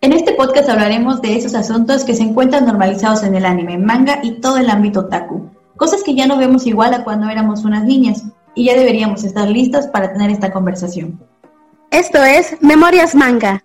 En este podcast hablaremos de esos asuntos que se encuentran normalizados en el anime, manga y todo el ámbito otaku. Cosas que ya no vemos igual a cuando éramos unas niñas y ya deberíamos estar listas para tener esta conversación. Esto es Memorias Manga.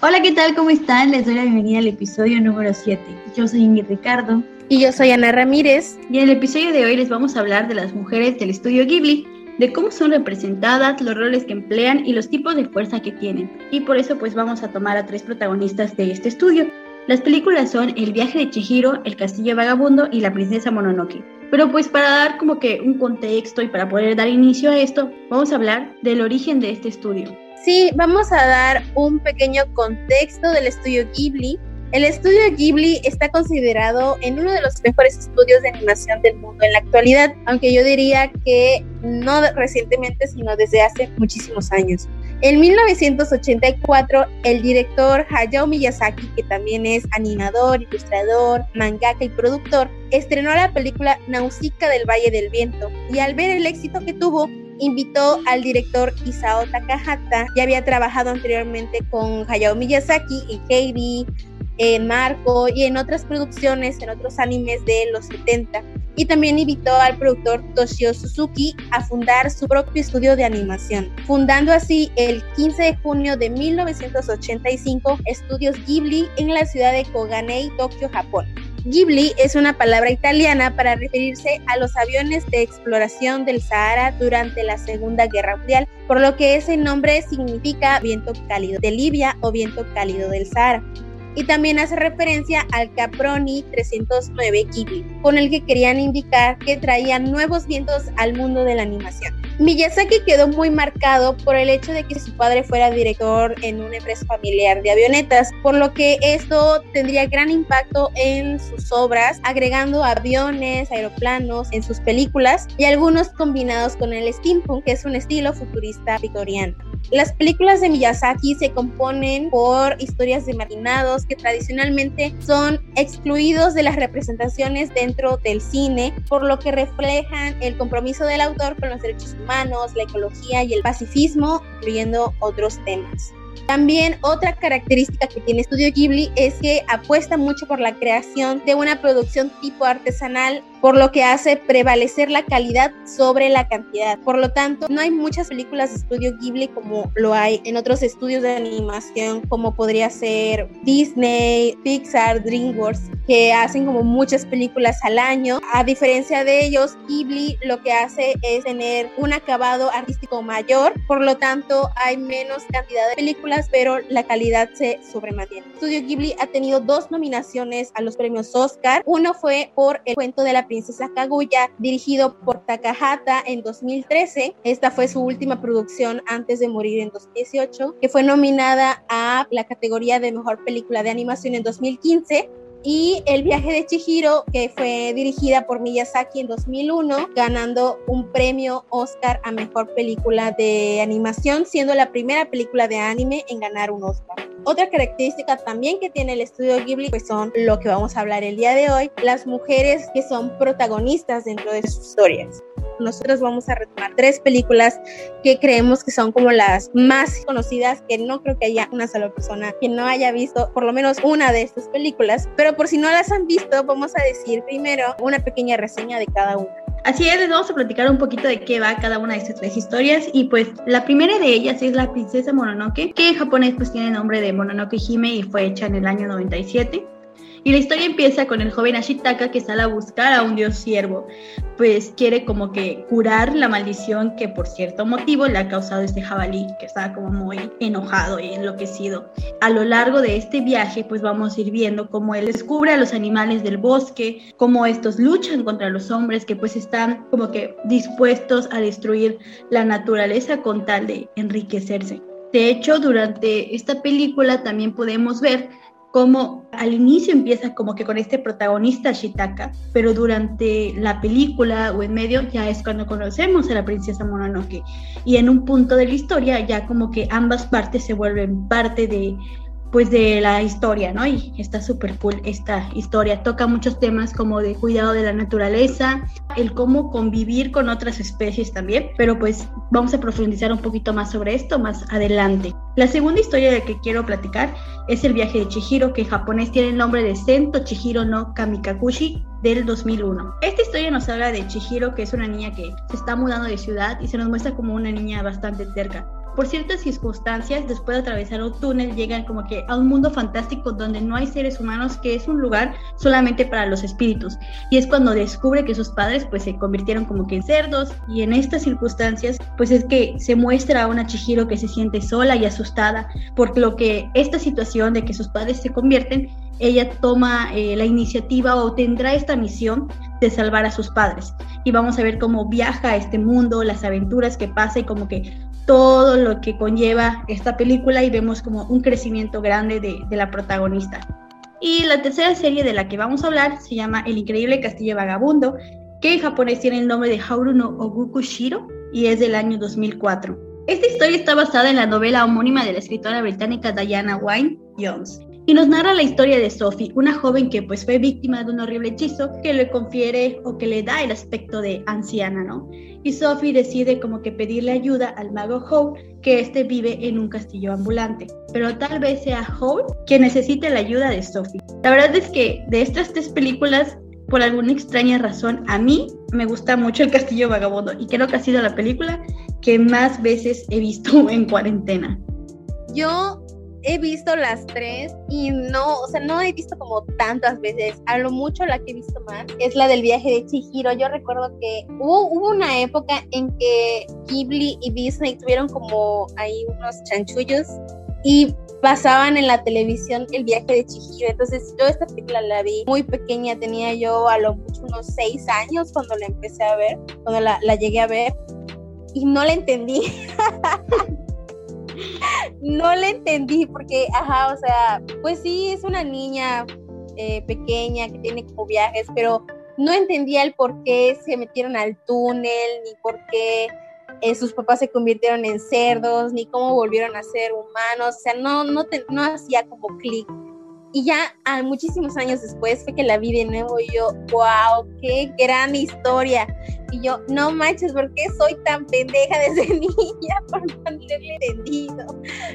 Hola, ¿qué tal? ¿Cómo están? Les doy la bienvenida al episodio número 7. Yo soy Ingrid Ricardo. Y yo soy Ana Ramírez. Y en el episodio de hoy les vamos a hablar de las mujeres del estudio Ghibli, de cómo son representadas, los roles que emplean y los tipos de fuerza que tienen. Y por eso pues vamos a tomar a tres protagonistas de este estudio. Las películas son El viaje de Chihiro, El castillo vagabundo y La princesa Mononoke. Pero pues para dar como que un contexto y para poder dar inicio a esto, vamos a hablar del origen de este estudio. Sí, vamos a dar un pequeño contexto del estudio Ghibli. El estudio Ghibli está considerado en uno de los mejores estudios de animación del mundo en la actualidad, aunque yo diría que no recientemente, sino desde hace muchísimos años. En 1984, el director Hayao Miyazaki, que también es animador, ilustrador, mangaka y productor, estrenó la película Nausicaa del Valle del Viento y al ver el éxito que tuvo, invitó al director Isao Takahata, ya había trabajado anteriormente con Hayao Miyazaki y Heidi, en Marco y en otras producciones, en otros animes de los 70. Y también invitó al productor Toshio Suzuki a fundar su propio estudio de animación, fundando así el 15 de junio de 1985 Estudios Ghibli en la ciudad de Koganei, Tokio, Japón. Ghibli es una palabra italiana para referirse a los aviones de exploración del Sahara durante la Segunda Guerra Mundial, por lo que ese nombre significa viento cálido de Libia o viento cálido del Sahara y también hace referencia al Caproni 309 Ghibli, con el que querían indicar que traían nuevos vientos al mundo de la animación. Miyazaki quedó muy marcado por el hecho de que su padre fuera director en una empresa familiar de avionetas, por lo que esto tendría gran impacto en sus obras, agregando aviones, aeroplanos en sus películas y algunos combinados con el steampunk, que es un estilo futurista victoriano. Las películas de Miyazaki se componen por historias de marginados que tradicionalmente son excluidos de las representaciones dentro del cine, por lo que reflejan el compromiso del autor con los derechos humanos la ecología y el pacifismo, incluyendo otros temas. También otra característica que tiene Studio Ghibli es que apuesta mucho por la creación de una producción tipo artesanal por lo que hace prevalecer la calidad sobre la cantidad. Por lo tanto, no hay muchas películas de estudio Ghibli como lo hay en otros estudios de animación, como podría ser Disney, Pixar, DreamWorks, que hacen como muchas películas al año. A diferencia de ellos, Ghibli lo que hace es tener un acabado artístico mayor, por lo tanto, hay menos cantidad de películas, pero la calidad se sobremantiene. Studio Ghibli ha tenido dos nominaciones a los premios Oscar. Uno fue por El cuento de la princesa Kaguya, dirigido por Takahata en 2013. Esta fue su última producción antes de morir en 2018, que fue nominada a la categoría de mejor película de animación en 2015 y El viaje de Chihiro, que fue dirigida por Miyazaki en 2001, ganando un premio Oscar a mejor película de animación, siendo la primera película de anime en ganar un Oscar. Otra característica también que tiene el estudio Ghibli, pues son lo que vamos a hablar el día de hoy, las mujeres que son protagonistas dentro de sus historias nosotros vamos a retomar tres películas que creemos que son como las más conocidas, que no creo que haya una sola persona que no haya visto por lo menos una de estas películas, pero por si no las han visto, vamos a decir primero una pequeña reseña de cada una. Así es, les vamos a platicar un poquito de qué va cada una de estas tres historias y pues la primera de ellas es la princesa Mononoke, que en japonés pues tiene el nombre de Mononoke Hime y fue hecha en el año 97. Y la historia empieza con el joven Ashitaka que sale a buscar a un dios siervo, pues quiere como que curar la maldición que por cierto motivo le ha causado este jabalí, que estaba como muy enojado y enloquecido. A lo largo de este viaje, pues vamos a ir viendo cómo él descubre a los animales del bosque, cómo estos luchan contra los hombres que pues están como que dispuestos a destruir la naturaleza con tal de enriquecerse. De hecho, durante esta película también podemos ver como al inicio empieza como que con este protagonista Shitaka, pero durante la película o en medio ya es cuando conocemos a la princesa Mononoke. Y en un punto de la historia ya como que ambas partes se vuelven parte de pues de la historia, ¿no? Y está súper cool esta historia. Toca muchos temas como de cuidado de la naturaleza, el cómo convivir con otras especies también, pero pues vamos a profundizar un poquito más sobre esto más adelante. La segunda historia de que quiero platicar es el viaje de Chihiro, que en japonés tiene el nombre de Sento Chihiro no Kamikakushi del 2001. Esta historia nos habla de Chihiro, que es una niña que se está mudando de ciudad y se nos muestra como una niña bastante cerca por ciertas circunstancias, después de atravesar un túnel, llegan como que a un mundo fantástico donde no hay seres humanos, que es un lugar solamente para los espíritus. Y es cuando descubre que sus padres pues se convirtieron como que en cerdos y en estas circunstancias pues es que se muestra a una Chihiro que se siente sola y asustada por lo que esta situación de que sus padres se convierten ella toma eh, la iniciativa o tendrá esta misión de salvar a sus padres. Y vamos a ver cómo viaja a este mundo, las aventuras que pasa y como que todo lo que conlleva esta película y vemos como un crecimiento grande de, la protagonista. Y la tercera serie de la que vamos a hablar se llama El increíble castillo vagabundo, que en japonés tiene el nombre de Hauru no y es del año 2004. Esta historia está basada en la novela homónima de la escritora británica Diana Wynne Jones y nos narra la historia de Sophie, una joven que pues fue víctima de un horrible hechizo que le confiere o que le da el aspecto de anciana, ¿no? Y Sophie decide como que pedirle ayuda al mago Howl, que este vive en un castillo ambulante, pero tal vez sea Howl quien necesite la ayuda de Sophie. La verdad es que de estas tres películas por alguna extraña razón, a mí me gusta mucho El Castillo Vagabundo y creo que ha sido la película que más veces he visto en cuarentena. Yo he visto las tres y no, o sea, no he visto como tantas veces. A lo mucho la que he visto más es la del viaje de Chihiro. Yo recuerdo que hubo, hubo una época en que Ghibli y Disney tuvieron como ahí unos chanchullos y pasaban en la televisión el viaje de Chihiro. Entonces yo esta película la vi muy pequeña, tenía yo a lo mucho unos seis años cuando la empecé a ver, cuando la, la llegué a ver y no la entendí. no le entendí porque, ajá, o sea, pues sí, es una niña eh, pequeña que tiene como viajes, pero no entendía el por qué se metieron al túnel, ni por qué eh, sus papás se convirtieron en cerdos, ni cómo volvieron a ser humanos, o sea, no, no, no hacía como clic. Y ya a muchísimos años después fue que la vi de nuevo y yo, wow, qué gran historia. Y yo, no manches, ¿por qué soy tan pendeja desde niña por no haberle entendido?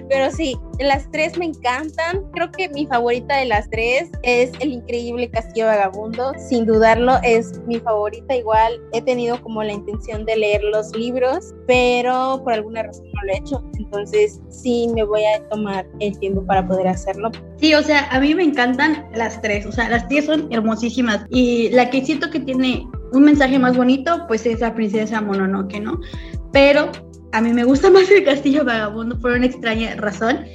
Pero sí, las tres me encantan. Creo que mi favorita de las tres es El Increíble Castillo Vagabundo. Sin dudarlo, es mi favorita. Igual he tenido como la intención de leer los libros, pero por alguna razón no lo he hecho. Entonces sí me voy a tomar el tiempo para poder hacerlo. Sí, o sea, a mí me encantan las tres. O sea, las tres son hermosísimas. Y la que siento que tiene un mensaje más bonito, pues es la princesa Mononoke, ¿no? Pero a mí me gusta más el castillo vagabundo por una extraña razón.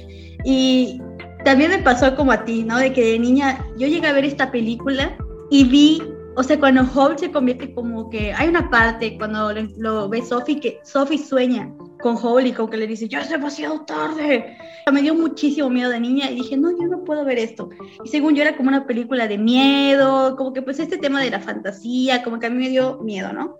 Y también me pasó como a ti, ¿no? De que de niña yo llegué a ver esta película y vi, o sea, cuando Howl se convierte como que hay una parte cuando lo ve Sophie que Sophie sueña con Howl como que le dice, ya es demasiado tarde. Me dio muchísimo miedo de niña y dije, no, yo no puedo ver esto. Y según yo era como una película de miedo, como que pues este tema de la fantasía, como que a mí me dio miedo, ¿no?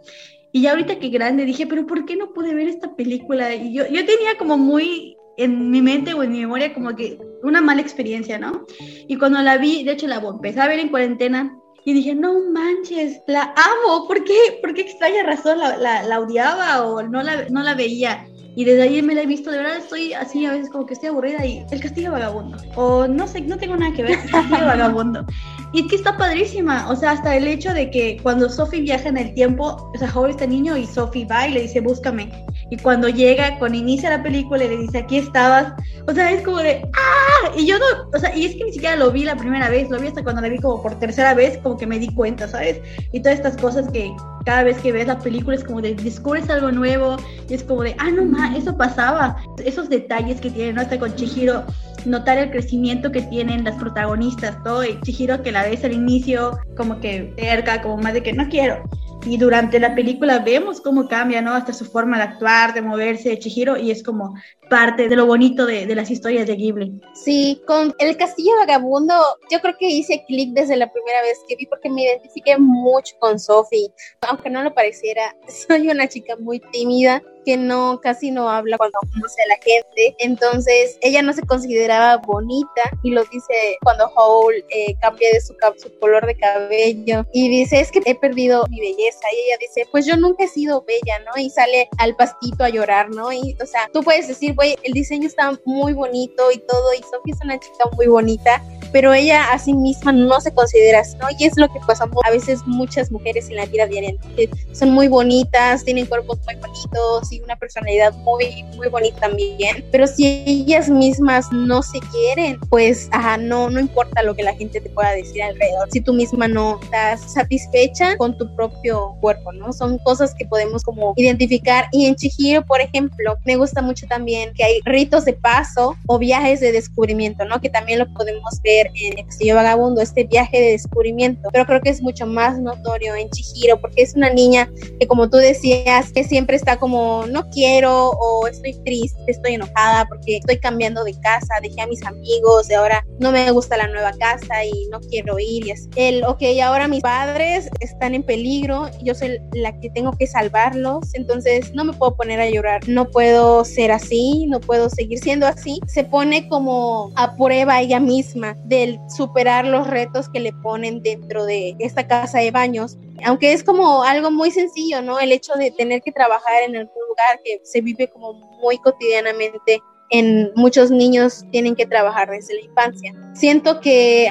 Y ya ahorita que grande dije, pero ¿por qué no pude ver esta película? Y yo, yo tenía como muy en mi mente o en mi memoria como que una mala experiencia, ¿no? Y cuando la vi, de hecho la empecé a ver en cuarentena y dije, no manches, la amo, ¿por qué? ¿Por qué extraña razón la, la, la odiaba o no la, no la veía? Y desde ahí me la he visto, de verdad estoy así a veces como que estoy aburrida y el castillo vagabundo. O no sé, no tengo nada que ver, el castillo vagabundo. Y es que está padrísima, o sea, hasta el hecho de que cuando Sophie viaja en el tiempo, o sea, joven este niño y Sophie va y le dice, búscame. Y cuando llega, cuando inicia la película, le dice, aquí estabas. O sea, es como de, ¡ah! Y yo no, o sea, y es que ni siquiera lo vi la primera vez, lo vi hasta cuando la vi como por tercera vez, como que me di cuenta, ¿sabes? Y todas estas cosas que cada vez que ves la película es como de, descubres algo nuevo, y es como de, ah, no, ma, eso pasaba. Esos detalles que tiene, ¿no? Hasta con Chihiro notar el crecimiento que tienen las protagonistas, todo, y Chihiro que la ves al inicio como que cerca, como más de que no quiero. Y durante la película vemos cómo cambia, ¿no? Hasta su forma de actuar, de moverse, de Chihiro, y es como parte de lo bonito de, de las historias de Ghibli. Sí, con El Castillo Vagabundo, yo creo que hice clic desde la primera vez que vi porque me identifiqué mucho con Sophie. Aunque no lo pareciera, soy una chica muy tímida que no, casi no habla cuando conoce a la gente. Entonces, ella no se consideraba bonita y lo dice cuando Howl eh, cambia de su, su color de cabello y dice, es que he perdido mi belleza. Y ella dice, pues yo nunca he sido bella, ¿no? Y sale al pastito a llorar, ¿no? Y, o sea, tú puedes decir, güey, el diseño está muy bonito y todo, y Sophie es una chica muy bonita, pero ella a sí misma no se considera así, ¿no? Y es lo que pasa a veces muchas mujeres en la vida diaria, que son muy bonitas, tienen cuerpos muy bonitos y una personalidad muy, muy bonita también, pero si ellas mismas no se quieren, pues, ajá, no, no importa lo que la gente te pueda decir alrededor, si tú misma no estás satisfecha con tu propio cuerpo, ¿no? Son cosas que podemos como identificar y en Chihiro, por ejemplo, me gusta mucho también que hay ritos de paso o viajes de descubrimiento, ¿no? Que también lo podemos ver en el Castillo Vagabundo, este viaje de descubrimiento, pero creo que es mucho más notorio en Chihiro porque es una niña que como tú decías, que siempre está como no quiero o estoy triste, estoy enojada porque estoy cambiando de casa, dejé a mis amigos y ahora no me gusta la nueva casa y no quiero ir y es el, ok, ahora mis padres están en peligro, yo soy la que tengo que salvarlos, entonces no me puedo poner a llorar, no puedo ser así, no puedo seguir siendo así, se pone como a prueba ella misma del superar los retos que le ponen dentro de esta casa de baños, aunque es como algo muy sencillo, ¿no? El hecho de tener que trabajar en algún lugar que se vive como muy cotidianamente en muchos niños tienen que trabajar desde la infancia. Siento que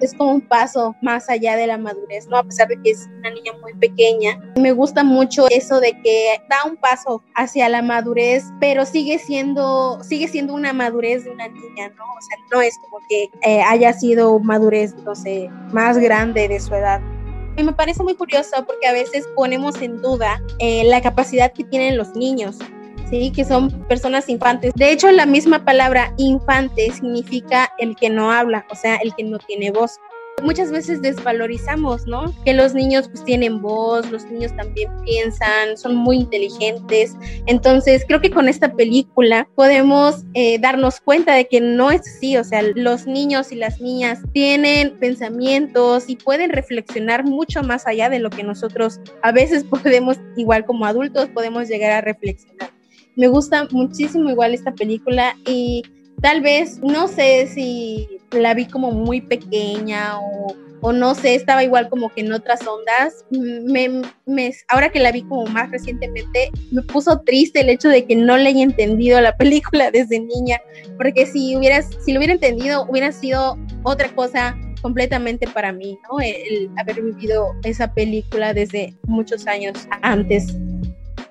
es como un paso más allá de la madurez, ¿no? A pesar de que es una niña muy pequeña. Me gusta mucho eso de que da un paso hacia la madurez, pero sigue siendo, sigue siendo una madurez de una niña, ¿no? O sea, no es como que eh, haya sido madurez, no sé, más grande de su edad. Y me parece muy curioso porque a veces ponemos en duda eh, la capacidad que tienen los niños ¿sí? que son personas infantes. De hecho, la misma palabra infante significa el que no habla, o sea, el que no tiene voz. Muchas veces desvalorizamos, ¿no? Que los niños pues tienen voz, los niños también piensan, son muy inteligentes. Entonces, creo que con esta película podemos eh, darnos cuenta de que no es así, o sea, los niños y las niñas tienen pensamientos y pueden reflexionar mucho más allá de lo que nosotros a veces podemos, igual como adultos, podemos llegar a reflexionar. Me gusta muchísimo igual esta película y tal vez, no sé si la vi como muy pequeña o, no sé, estaba igual como que en otras ondas. Me, me, ahora que la vi como más recientemente, me puso triste el hecho de que no le haya entendido la película desde niña, porque si hubieras, si lo hubiera entendido, hubiera sido otra cosa completamente para mí, ¿no? el haber vivido esa película desde muchos años antes.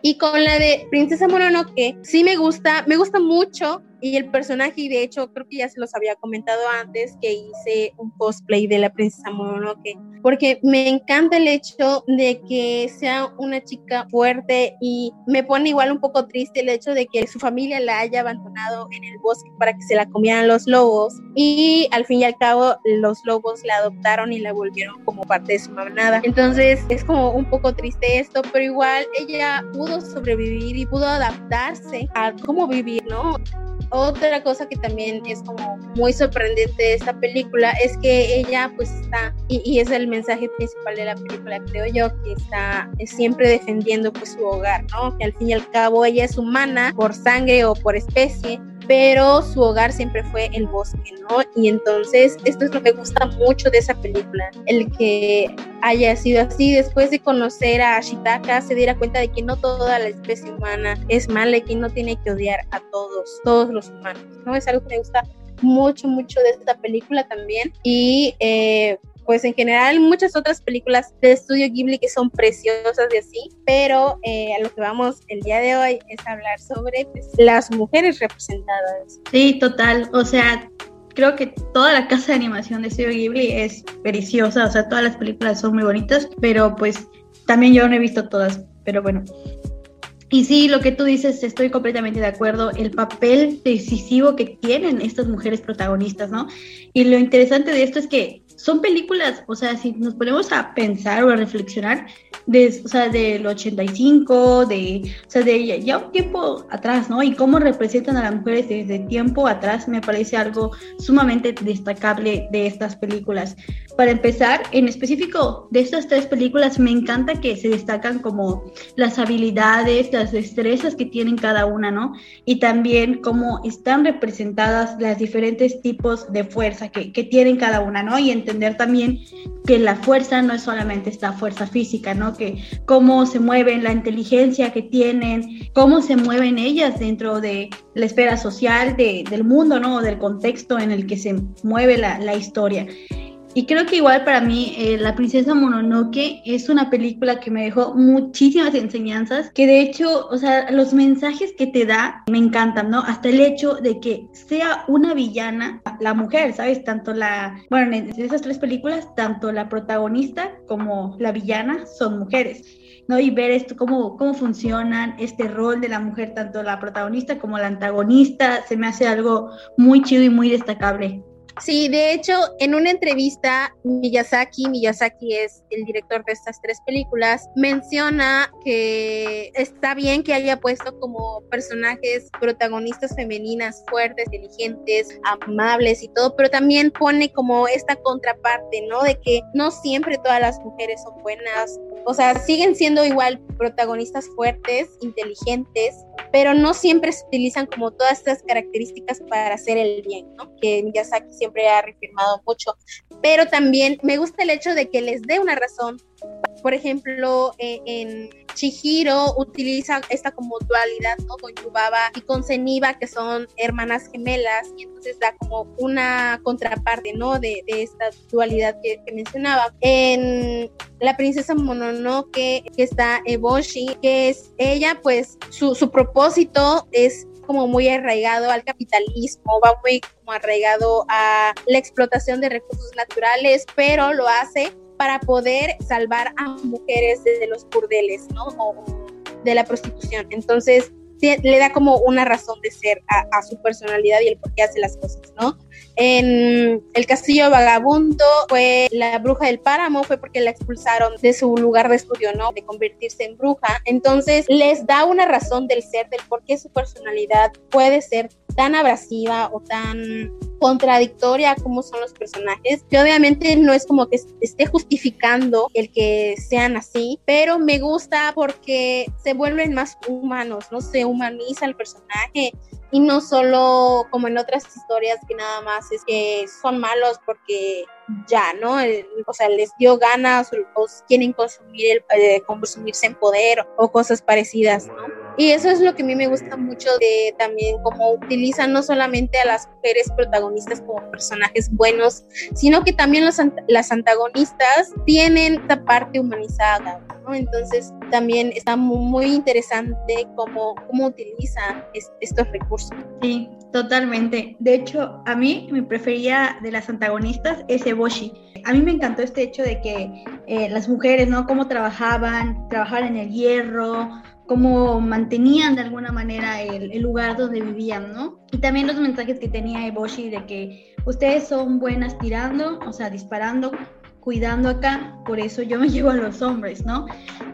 Y con la de Princesa Mononoke, sí me gusta, me gusta mucho y el personaje, y de hecho creo que ya se los había comentado antes que hice un cosplay de la princesa Mononoke, porque me encanta el hecho de que sea una chica fuerte y me pone igual un poco triste el hecho de que su familia la haya abandonado en el bosque para que se la comieran los lobos y al fin y al cabo los lobos la adoptaron y la volvieron como parte de su manada. Entonces es como un poco triste esto, pero igual ella pudo sobrevivir y pudo adaptarse a cómo vivir, ¿no? Otra cosa que también es como muy sorprendente de esta película es que ella pues está, y, es el mensaje principal de la película creo yo, que está siempre defendiendo pues su hogar, ¿no? Que al fin y al cabo ella es humana por sangre o por especie, pero su hogar siempre fue el bosque, ¿no? Y entonces esto es lo que me gusta mucho de esa película, el que haya sido así, después de conocer a Ashitaka se diera cuenta de que no toda la especie humana es mala y que no tiene que odiar a todos, todos los humanos, ¿no? Es algo que me gusta mucho, mucho de esta película también. Y eh, pues en general muchas otras películas de estudio Ghibli que son preciosas de así, pero eh, a lo que vamos el día de hoy es hablar sobre pues, las mujeres representadas. Sí, total, o sea, creo que toda la casa de animación de estudio Ghibli es preciosa, o sea, todas las películas son muy bonitas, pero pues también yo no he visto todas, pero bueno. Y sí, lo que tú dices, estoy completamente de acuerdo, el papel decisivo que tienen estas mujeres protagonistas, ¿no? Y lo interesante de esto es que son películas, o sea, si nos ponemos a pensar o a reflexionar, de, o sea, del 85, de, o sea, de ya un tiempo atrás, ¿no? Y cómo representan a las mujeres desde tiempo atrás me parece algo sumamente destacable de estas películas. Para empezar, en específico de estas tres películas, me encanta que se destacan como las habilidades, las destrezas que tienen cada una, ¿no? Y también cómo están representadas las diferentes tipos de fuerza que, que tienen cada una, ¿no? Y entender también que la fuerza no es solamente esta fuerza física, ¿no? Que cómo se mueven, la inteligencia que tienen, cómo se mueven ellas dentro de la esfera social de, del mundo, ¿no? Del contexto en el que se mueve la, la historia. Y creo que igual para mí eh, La Princesa Mononoke es una película que me dejó muchísimas enseñanzas, que de hecho, o sea, los mensajes que te da me encantan, ¿no? Hasta el hecho de que sea una villana, la mujer, ¿sabes? Tanto la, bueno, en esas tres películas, tanto la protagonista como la villana son mujeres. ¿no? Y ver esto, cómo, cómo funcionan este rol de la mujer, tanto la protagonista como la antagonista, se me hace algo muy chido y muy destacable. Sí, de hecho, en una entrevista, Miyazaki, Miyazaki es el director de estas tres películas, menciona que está bien que haya puesto como personajes protagonistas femeninas fuertes, inteligentes, amables y todo, pero también pone como esta contraparte, ¿no? De que no siempre todas las mujeres son buenas, o sea, siguen siendo igual protagonistas fuertes, inteligentes, pero no siempre se utilizan como todas estas características para hacer el bien, ¿no? Que Miyazaki siempre ha reafirmado mucho. Pero también me gusta el hecho de que les dé una razón. Por ejemplo, eh, en Chihiro utiliza esta como dualidad, ¿no? Con Yubaba y con Zeniba, que son hermanas gemelas, y entonces da como una contraparte, ¿no? De, esta dualidad que, mencionaba. En La Princesa Mononoke, que está Eboshi, que es ella, pues su, su propósito es como muy arraigado al capitalismo, va muy como arraigado a la explotación de recursos naturales, pero lo hace para poder salvar a mujeres de los burdeles, ¿no? O de la prostitución. Entonces, le da como una razón de ser a, su personalidad y el por qué hace las cosas, ¿no? En el castillo vagabundo fue la bruja del páramo, fue porque la expulsaron de su lugar de estudio, ¿no? De convertirse en bruja. Entonces les da una razón del ser, del por qué su personalidad puede ser tan abrasiva o tan contradictoria como son los personajes, que obviamente no es como que esté justificando el que sean así, pero me gusta porque se vuelven más humanos, no se humaniza el personaje y no solo como en otras historias que nada más es que son malos porque ya, ¿no? o sea, les dio ganas o, quieren consumir el, eh, consumirse en poder o cosas parecidas, ¿no? Y eso es lo que a mí me gusta mucho de también cómo utilizan no solamente a las mujeres protagonistas como personajes buenos, sino que también los, las antagonistas tienen esta parte humanizada. Entonces también está muy, interesante cómo, cómo utilizan estos recursos. Sí, totalmente. De hecho, a mí mi preferida de las antagonistas es Eboshi. A mí me encantó este hecho de que eh, las mujeres, ¿no? Cómo trabajaban, trabajaban en el hierro, cómo mantenían de alguna manera el, lugar donde vivían, ¿no? Y también los mensajes que tenía Eboshi de que ustedes son buenas tirando, o sea, disparando, cuidando acá, por eso yo me llevo a los hombres, ¿no?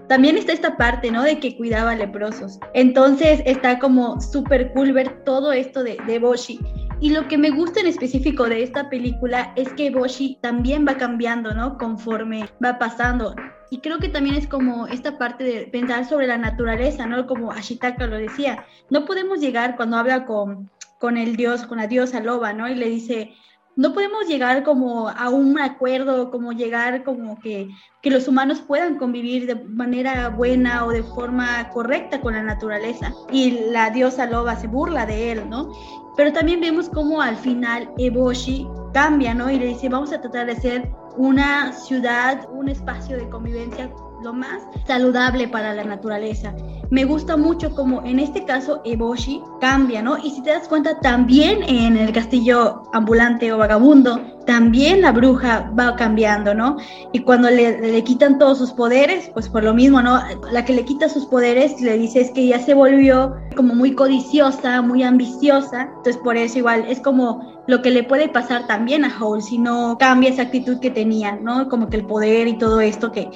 También está esta parte, ¿no? De que cuidaba leprosos. Entonces está como súper cool ver todo esto de, de Eboshi. Y lo que me gusta en específico de esta película es que Eboshi también va cambiando, ¿no? Conforme va pasando. Y creo que también es como esta parte de pensar sobre la naturaleza, ¿no? Como Ashitaka lo decía, no podemos llegar cuando habla con, con el dios, con la diosa loba, ¿no? Y le dice, no podemos llegar como a un acuerdo, como llegar como que, que, los humanos puedan convivir de manera buena o de forma correcta con la naturaleza. Y la diosa loba se burla de él, ¿no? Pero también vemos como al final Eboshi cambia, ¿no? Y le dice, vamos a tratar de ser una ciudad, un espacio de convivencia lo más saludable para la naturaleza. Me gusta mucho como en este caso Eboshi cambia, ¿no? Y si te das cuenta, también en el castillo ambulante o vagabundo, también la bruja va cambiando, ¿no? Y cuando le, le, quitan todos sus poderes, pues por lo mismo, ¿no? La que le quita sus poderes le dice es que ya se volvió como muy codiciosa, muy ambiciosa, entonces por eso igual es como lo que le puede pasar también a Howl si no cambia esa actitud que tenía, ¿no? Como que el poder y todo esto que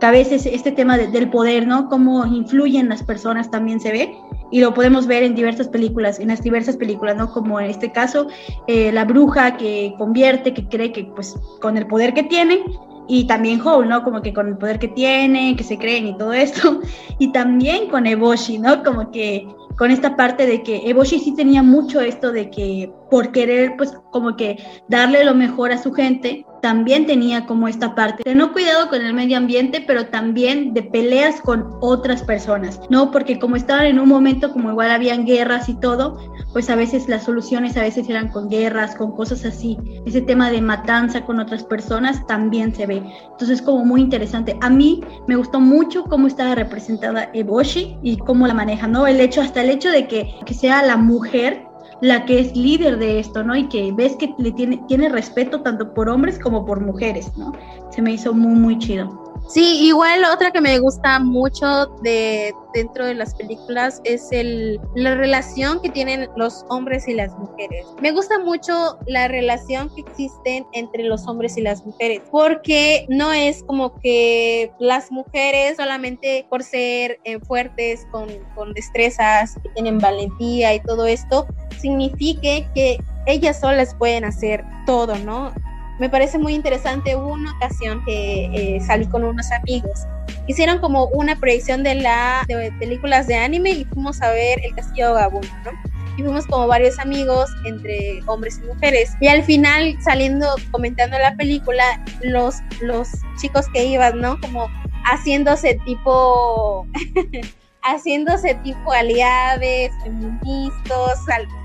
que a veces este tema del poder, ¿no? Cómo influyen las personas también se ve y lo podemos ver en diversas películas, en las diversas películas, ¿no? Como en este caso, eh, la bruja que convierte, que cree que pues con el poder que tiene, y también Howl, ¿no? Como que con el poder que tiene, que se creen y todo esto, y también con Eboshi, ¿no? Como que con esta parte de que Eboshi sí tenía mucho esto de que por querer pues como que darle lo mejor a su gente, también tenía como esta parte de no cuidado con el medio ambiente, pero también de peleas con otras personas, ¿no? Porque como estaban en un momento como igual habían guerras y todo, pues a veces las soluciones a veces eran con guerras, con cosas así. Ese tema de matanza con otras personas también se ve. Entonces como muy interesante. A mí me gustó mucho cómo estaba representada Eboshi y cómo la maneja, ¿no? El hecho, hasta el hecho de que, que sea la mujer la que es líder de esto, ¿no? Y que ves que le tiene, tiene respeto tanto por hombres como por mujeres, ¿no? Se me hizo muy, muy chido. Sí, igual otra que me gusta mucho de dentro de las películas es el, la relación que tienen los hombres y las mujeres. Me gusta mucho la relación que existen entre los hombres y las mujeres, porque no es como que las mujeres solamente por ser eh, fuertes, con, con destrezas, que tienen valentía y todo esto, signifique que ellas solas pueden hacer todo, ¿no? Me parece muy interesante. Hubo una ocasión que eh, salí con unos amigos. Hicieron como una proyección de, la, de películas de anime y fuimos a ver El Castillo Vagabundo, ¿no? Y fuimos como varios amigos entre hombres y mujeres. Y al final, saliendo, comentando la película, los, los chicos que iban, ¿no? Como haciéndose tipo haciéndose tipo aliados, feministas,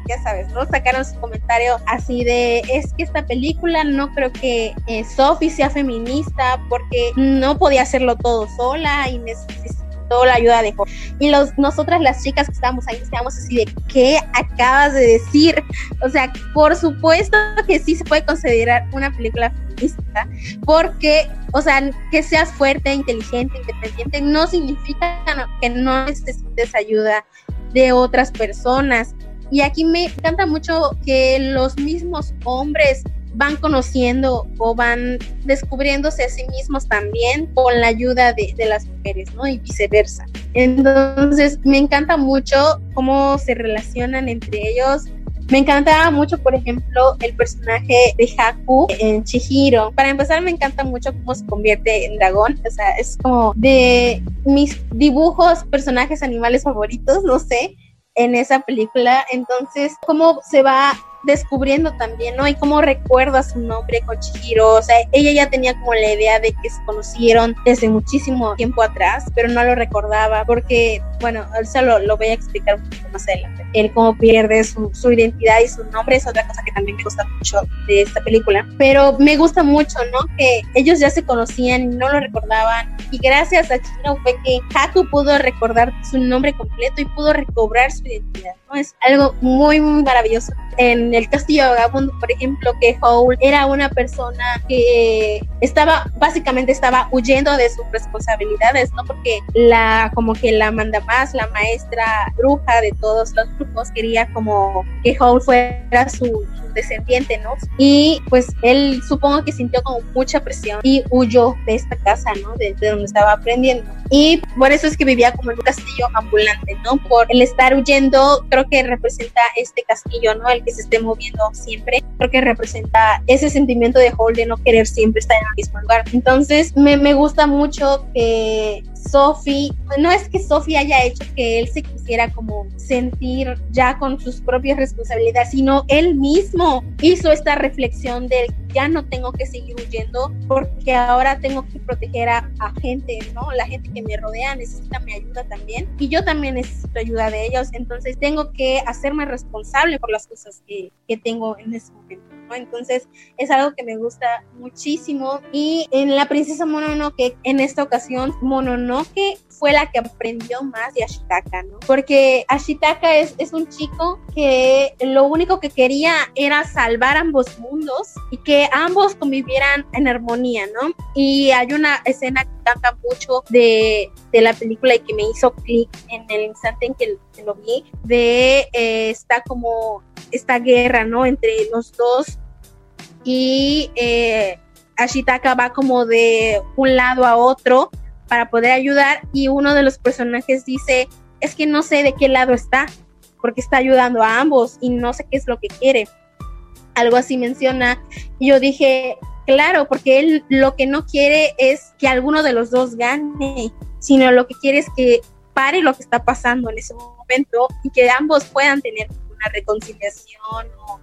ya sabes, ¿no? Sacaron su comentario así de, es que esta película no creo que eh, Sophie sea feminista porque no podía hacerlo todo sola y necesitaba la ayuda de Y los, nosotras las chicas que estábamos ahí estábamos así de, ¿qué acabas de decir? O sea, por supuesto que sí se puede considerar una película feminista, porque, o sea, que seas fuerte, inteligente, independiente, no significa que no necesites ayuda de otras personas. Y aquí me encanta mucho que los mismos hombres van conociendo o van descubriéndose a sí mismos también con la ayuda de, de, las mujeres, ¿no? Y viceversa. Entonces, me encanta mucho cómo se relacionan entre ellos. Me encantaba mucho, por ejemplo, el personaje de Haku en Chihiro. Para empezar, me encanta mucho cómo se convierte en dragón. O sea, es como de mis dibujos, personajes animales favoritos, no sé, en esa película. Entonces, cómo se va descubriendo también, ¿no? Y cómo recuerda su nombre con Chihiro, o sea, ella ya tenía como la idea de que se conocieron desde muchísimo tiempo atrás, pero no lo recordaba porque, bueno, eso lo, lo voy a explicar un poco más adelante. Él cómo pierde su, su, identidad y su nombre es otra cosa que también me gusta mucho de esta película, pero me gusta mucho, ¿no? Que ellos ya se conocían y no lo recordaban y gracias a Chihiro fue que Haku pudo recordar su nombre completo y pudo recobrar su identidad, ¿no? Es algo muy, muy maravilloso. En el Castillo Vagabundo, por ejemplo, que Howl era una persona que estaba, básicamente estaba huyendo de sus responsabilidades, ¿no? Porque la, como que la manda más, la maestra bruja de todos los grupos, quería como que Howl fuera su, descendiente, ¿no? Y pues él supongo que sintió como mucha presión y huyó de esta casa, ¿no? De, de, donde estaba aprendiendo. Y por eso es que vivía como en un castillo ambulante, ¿no? Por el estar huyendo, creo que representa este castillo, ¿no? El que se esté moviendo siempre, creo que representa ese sentimiento de Hall de no querer siempre estar en el mismo lugar. Entonces, me, me gusta mucho que Sophie, no es que Sophie haya hecho que él se quisiera como sentir ya con sus propias responsabilidades, sino él mismo hizo esta reflexión de ya no tengo que seguir huyendo porque ahora tengo que proteger a, gente, ¿no? La gente que me rodea necesita mi ayuda también y yo también necesito ayuda de ellos, entonces tengo que hacerme responsable por las cosas que, que tengo en ese momento. Entonces es algo que me gusta muchísimo. Y en la princesa Mononoke, en esta ocasión, Mononoke fue la que aprendió más de Ashitaka, ¿no? Porque Ashitaka es, es un chico que lo único que quería era salvar ambos mundos y que ambos convivieran en armonía, ¿no? Y hay una escena que canta mucho de, de la película y que me hizo clic en el instante en que, que lo vi, de eh, está como esta guerra, ¿no? Entre los dos y eh, Ashitaka va como de un lado a otro para poder ayudar y uno de los personajes dice, es que no sé de qué lado está, porque está ayudando a ambos y no sé qué es lo que quiere. Algo así menciona. Y yo dije, claro, porque él lo que no quiere es que alguno de los dos gane, sino lo que quiere es que pare lo que está pasando en ese momento y que ambos puedan tener una reconciliación o,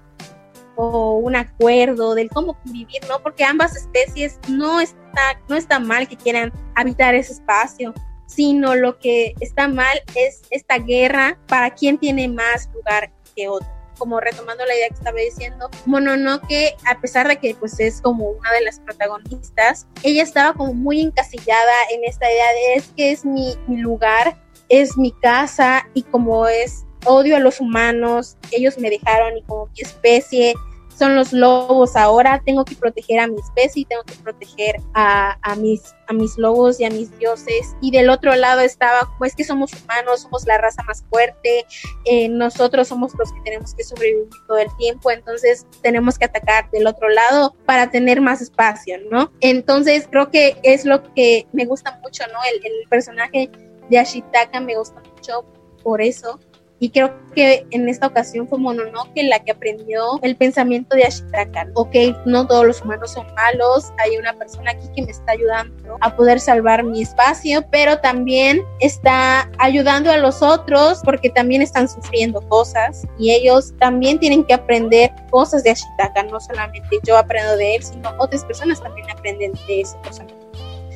un acuerdo del cómo convivir, ¿no? Porque ambas especies no está, no está mal que quieran habitar ese espacio, sino lo que está mal es esta guerra para quién tiene más lugar que otro como retomando la idea que estaba diciendo, Mononoke, a pesar de que pues es como una de las protagonistas, ella estaba como muy encasillada en esta idea de es que es mi lugar, es mi casa y como es odio a los humanos, ellos me dejaron y como mi especie son los lobos ahora, tengo que proteger a mi especie, tengo que proteger a, mis, a mis lobos y a mis dioses. Y del otro lado estaba, pues que somos humanos, somos la raza más fuerte, eh, nosotros somos los que tenemos que sobrevivir todo el tiempo, entonces tenemos que atacar del otro lado para tener más espacio, ¿no? Entonces creo que es lo que me gusta mucho, ¿no? El personaje de Ashitaka me gusta mucho por eso y creo que en esta ocasión fue Mononoke la que aprendió el pensamiento de Ashitaka. Ok, no todos los humanos son malos, hay una persona aquí que me está ayudando a poder salvar mi espacio, pero también está ayudando a los otros porque también están sufriendo cosas y ellos también tienen que aprender cosas de Ashitaka, no solamente yo aprendo de él, sino otras personas también aprenden de ese personaje.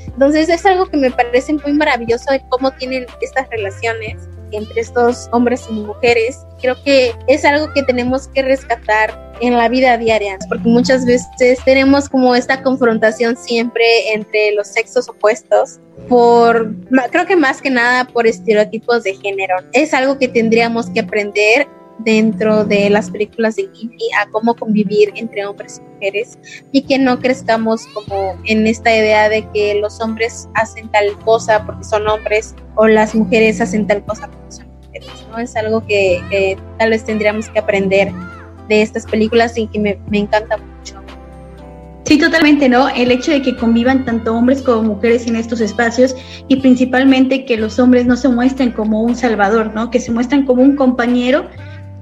Entonces es algo que me parece muy maravilloso de cómo tienen estas relaciones entre estos hombres y mujeres. Creo que es algo que tenemos que rescatar en la vida diaria, porque muchas veces tenemos como esta confrontación siempre entre los sexos opuestos por, creo que más que nada por estereotipos de género. Es algo que tendríamos que aprender dentro de las películas de Ghibli a cómo convivir entre hombres y mujeres y que no crezcamos como en esta idea de que los hombres hacen tal cosa porque son hombres o las mujeres hacen tal cosa porque son mujeres, ¿no? Es algo que, tal vez tendríamos que aprender de estas películas y que me, me encanta mucho. Sí, totalmente, ¿no? El hecho de que convivan tanto hombres como mujeres en estos espacios y principalmente que los hombres no se muestren como un salvador, ¿no? Que se muestran como un compañero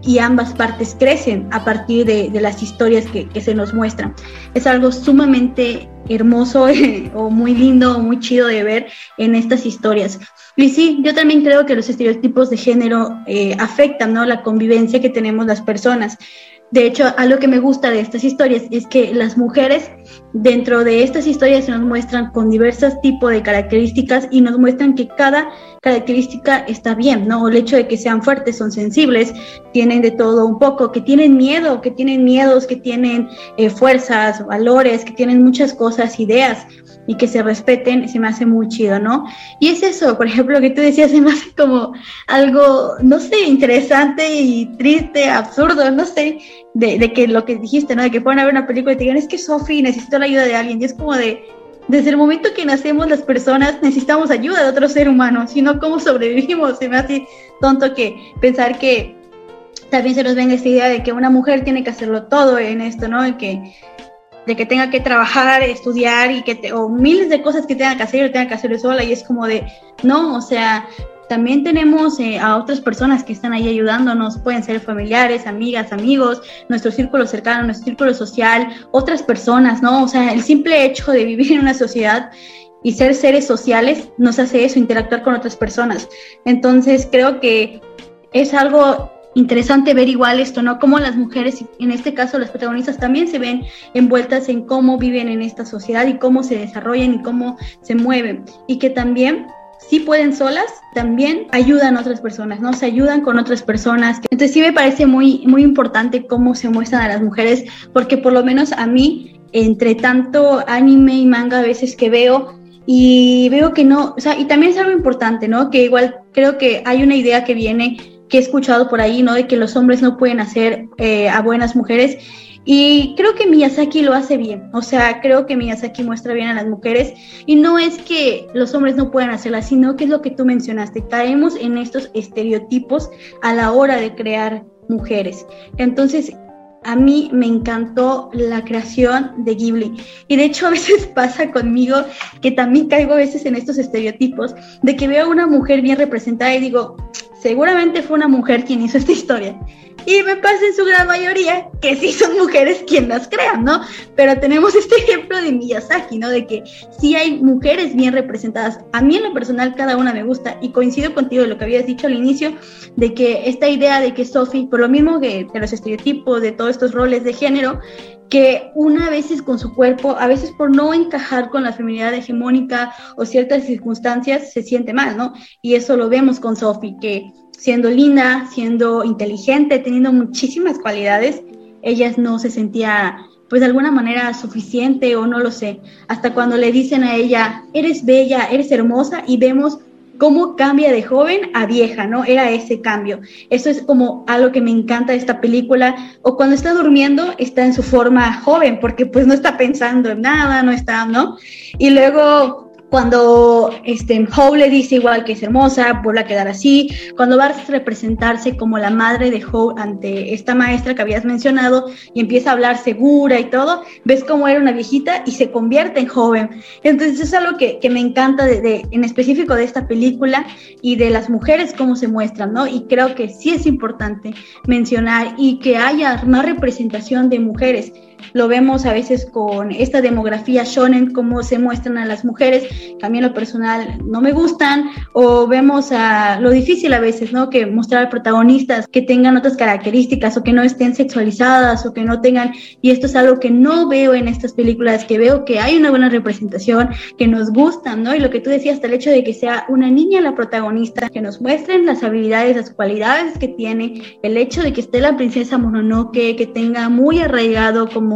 y ambas partes crecen a partir de, las historias que, se nos muestran. Es algo sumamente hermoso o muy lindo o muy chido de ver en estas historias. Y sí, yo también creo que los estereotipos de género eh, afectan ¿no? la convivencia que tenemos las personas. De hecho, algo que me gusta de estas historias es que las mujeres dentro de estas historias se nos muestran con diversos tipos de características y nos muestran que cada característica está bien, ¿no? El hecho de que sean fuertes, son sensibles, tienen de todo un poco, que tienen miedo, que tienen miedos, que tienen eh, fuerzas, valores, que tienen muchas cosas, ideas y que se respeten, se me hace muy chido, ¿no? Y es eso, por ejemplo, que tú decías, se me hace como algo, no sé, interesante y triste, absurdo, no sé, de, de que lo que dijiste, ¿no? De que fueran a ver una película y te digan, es que Sofi necesito la ayuda de alguien, y es como de, desde el momento que nacemos las personas necesitamos ayuda de otro ser humano, sino cómo sobrevivimos, se me hace tonto que pensar que también se nos venga esta idea de que una mujer tiene que hacerlo todo en esto, ¿no? Y que de que tenga que trabajar, estudiar y que te, o miles de cosas que tenga que hacer y tenga que hacer sola y es como de, no, o sea, también tenemos eh, a otras personas que están ahí ayudándonos, pueden ser familiares, amigas, amigos, nuestro círculo cercano, nuestro círculo social, otras personas, ¿no? O sea, el simple hecho de vivir en una sociedad y ser seres sociales nos hace eso, interactuar con otras personas. Entonces, creo que es algo interesante ver igual esto, ¿no? Cómo las mujeres, en este caso las protagonistas, también se ven envueltas en cómo viven en esta sociedad y cómo se desarrollan y cómo se mueven. Y que también si pueden solas, también ayudan a otras personas, ¿no? Se ayudan con otras personas. Entonces sí me parece muy, muy importante cómo se muestran a las mujeres, porque por lo menos a mí, entre tanto anime y manga a veces que veo, y veo que no, o sea, y también es algo importante, ¿no? Que igual creo que hay una idea que viene que he escuchado por ahí, ¿no? De que los hombres no pueden hacer eh, a buenas mujeres. Y creo que Miyazaki lo hace bien, o sea, creo que Miyazaki muestra bien a las mujeres y no es que los hombres no puedan hacerlas, sino que es lo que tú mencionaste, caemos en estos estereotipos a la hora de crear mujeres. Entonces, a mí me encantó la creación de Ghibli. Y de hecho a veces pasa conmigo que también caigo a veces en estos estereotipos de que veo a una mujer bien representada y digo, seguramente fue una mujer quien hizo esta historia. Y me pasa en su gran mayoría que sí son mujeres quien las crean, ¿no? Pero tenemos este ejemplo de Miyazaki, ¿no? De que sí hay mujeres bien representadas. A mí en lo personal cada una me gusta y coincido contigo de lo que habías dicho al inicio, de que esta idea de que Sophie, por lo mismo que de los estereotipos, de todos estos roles de género, que una veces con su cuerpo, a veces por no encajar con la feminidad hegemónica o ciertas circunstancias, se siente mal, ¿no? Y eso lo vemos con Sophie, que siendo linda, siendo inteligente, teniendo muchísimas cualidades, ella no se sentía pues de alguna manera suficiente o no lo sé, hasta cuando le dicen a ella, eres bella, eres hermosa y vemos cómo cambia de joven a vieja, ¿no? Era ese cambio. Eso es como algo que me encanta de esta película. O cuando está durmiendo, está en su forma joven, porque pues no está pensando en nada, no está, ¿no? Y luego cuando este, Howe le dice igual que es hermosa, vuelve a quedar así, cuando va a representarse como la madre de Howe ante esta maestra que habías mencionado y empieza a hablar segura y todo, ves cómo era una viejita y se convierte en joven. Entonces es algo que, que me encanta de, en específico de esta película y de las mujeres cómo se muestran, ¿no? Y creo que sí es importante mencionar y que haya más representación de mujeres lo vemos a veces con esta demografía shonen, cómo se muestran a las mujeres, que a mí lo personal no me gustan, o vemos a lo difícil a veces, ¿no? Que mostrar protagonistas que tengan otras características o que no estén sexualizadas o que no tengan, y esto es algo que no veo en estas películas, que veo que hay una buena representación, que nos gustan, ¿no? Y lo que tú decías, hasta el hecho de que sea una niña la protagonista, que nos muestren las habilidades, las cualidades que tiene, el hecho de que esté la princesa Mononoke, que tenga muy arraigado como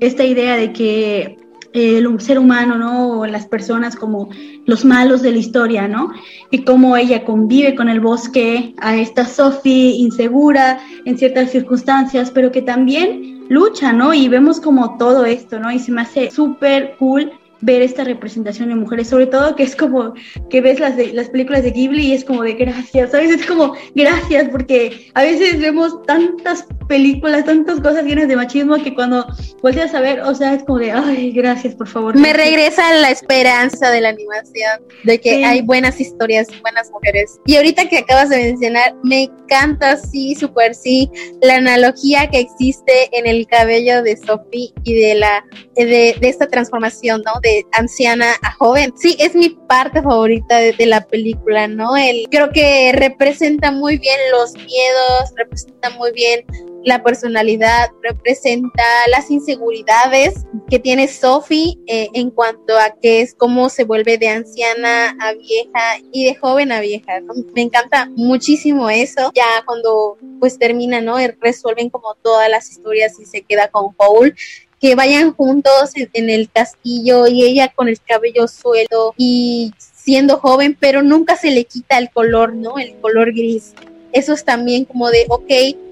esta idea de que el ser humano, ¿no? O las personas como los malos de la historia, ¿no? Y cómo ella convive con el bosque, a esta Sophie insegura en ciertas circunstancias, pero que también lucha, ¿no? Y vemos como todo esto, ¿no? Y se me hace súper cool ver esta representación de mujeres, sobre todo que es como que ves las, de, las películas de Ghibli y es como de gracias, ¿sabes? Es como gracias, porque a veces vemos tantas películas, tantas cosas llenas de machismo que cuando volteas a ver, o sea, es como de, ay, gracias, por favor. Me regresa la esperanza de la animación, de que hay buenas historias, buenas mujeres. Y ahorita que acabas de mencionar, me encanta, sí, súper sí, la analogía que existe en el cabello de Sophie y de la de, de esta transformación, ¿no? De anciana a joven. Sí, es mi parte favorita de, la película, ¿no? El, creo que representa muy bien los miedos, representa muy bien la personalidad, representa las inseguridades que tiene Sophie eh, en cuanto a que es cómo se vuelve de anciana a vieja y de joven a vieja. Me encanta muchísimo eso. Ya cuando pues termina, ¿no? Resuelven como todas las historias y se queda con Paul que vayan juntos en, el castillo y ella con el cabello suelto y siendo joven, pero nunca se le quita el color, ¿no? El color gris. Eso es también como de, ok,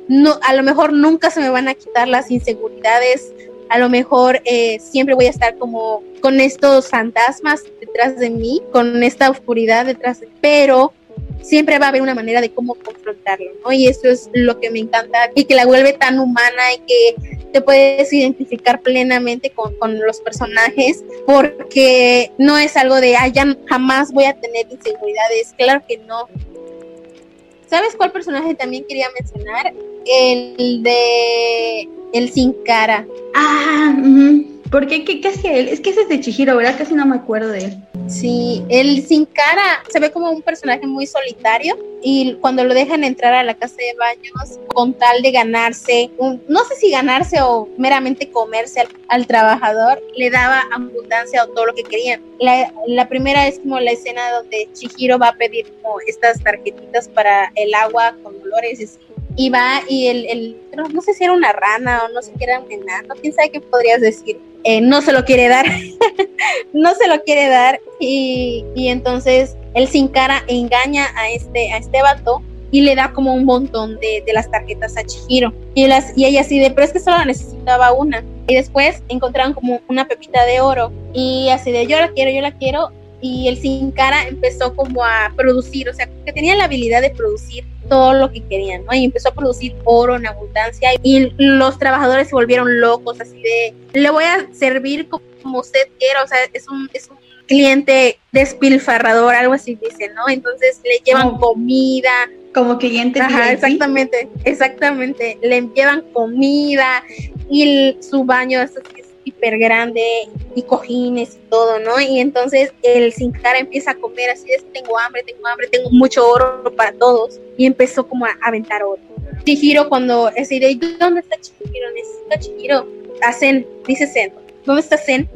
no, a lo mejor nunca se me van a quitar las inseguridades, a lo mejor eh, siempre voy a estar como con estos fantasmas detrás de mí, con esta oscuridad detrás de mí, pero siempre va a haber una manera de cómo confrontarlo, ¿no? Y eso es lo que me encanta y que la vuelve tan humana y que te puedes identificar plenamente con, los personajes porque no es algo de, ay, ya jamás voy a tener inseguridades, claro que no. ¿Sabes cuál personaje también quería mencionar? El de el sin cara. Ah, ¿por qué? ¿Qué, hacía él? Es que ese es de Chihiro, ¿verdad? Casi no me acuerdo de él. Sí, el sin cara se ve como un personaje muy solitario y cuando lo dejan entrar a la casa de baños con tal de ganarse, no sé si ganarse o meramente comerse al, trabajador, le daba abundancia o todo lo que querían. La, primera es como la escena donde Chihiro va a pedir como estas tarjetitas para el agua con dolores y va y el, el no sé si era una rana o no sé qué era un enano, quién sabe qué podrías decir. Eh, no se lo quiere dar, no se lo quiere dar y, y, entonces él sin cara engaña a este, a este vato y le da como un montón de, de las tarjetas a Chihiro. Y, las, y ella así de, pero es que solo necesitaba una y después encontraron como una pepita de oro y así de, yo la quiero, yo la quiero y el sin cara empezó como a producir, o sea, que tenía la habilidad de producir todo lo que querían, ¿no? Y empezó a producir oro en abundancia y los trabajadores se volvieron locos, así de, le voy a servir como usted quiera, o sea, es un, es un cliente despilfarrador, algo así dice, ¿no? Entonces le llevan comida. Como cliente. Ajá, exactamente, exactamente. Le llevan comida y su baño es, hiper grande y cojines y todo, ¿no? Y entonces el sin cara empieza a comer así de, tengo hambre, tengo hambre, tengo mucho oro para todos. Y empezó como a aventar oro. Chihiro cuando es de, ¿dónde está Chihiro? Necesita Chihiro. A Zen, dice Zen, ¿dónde está Zen?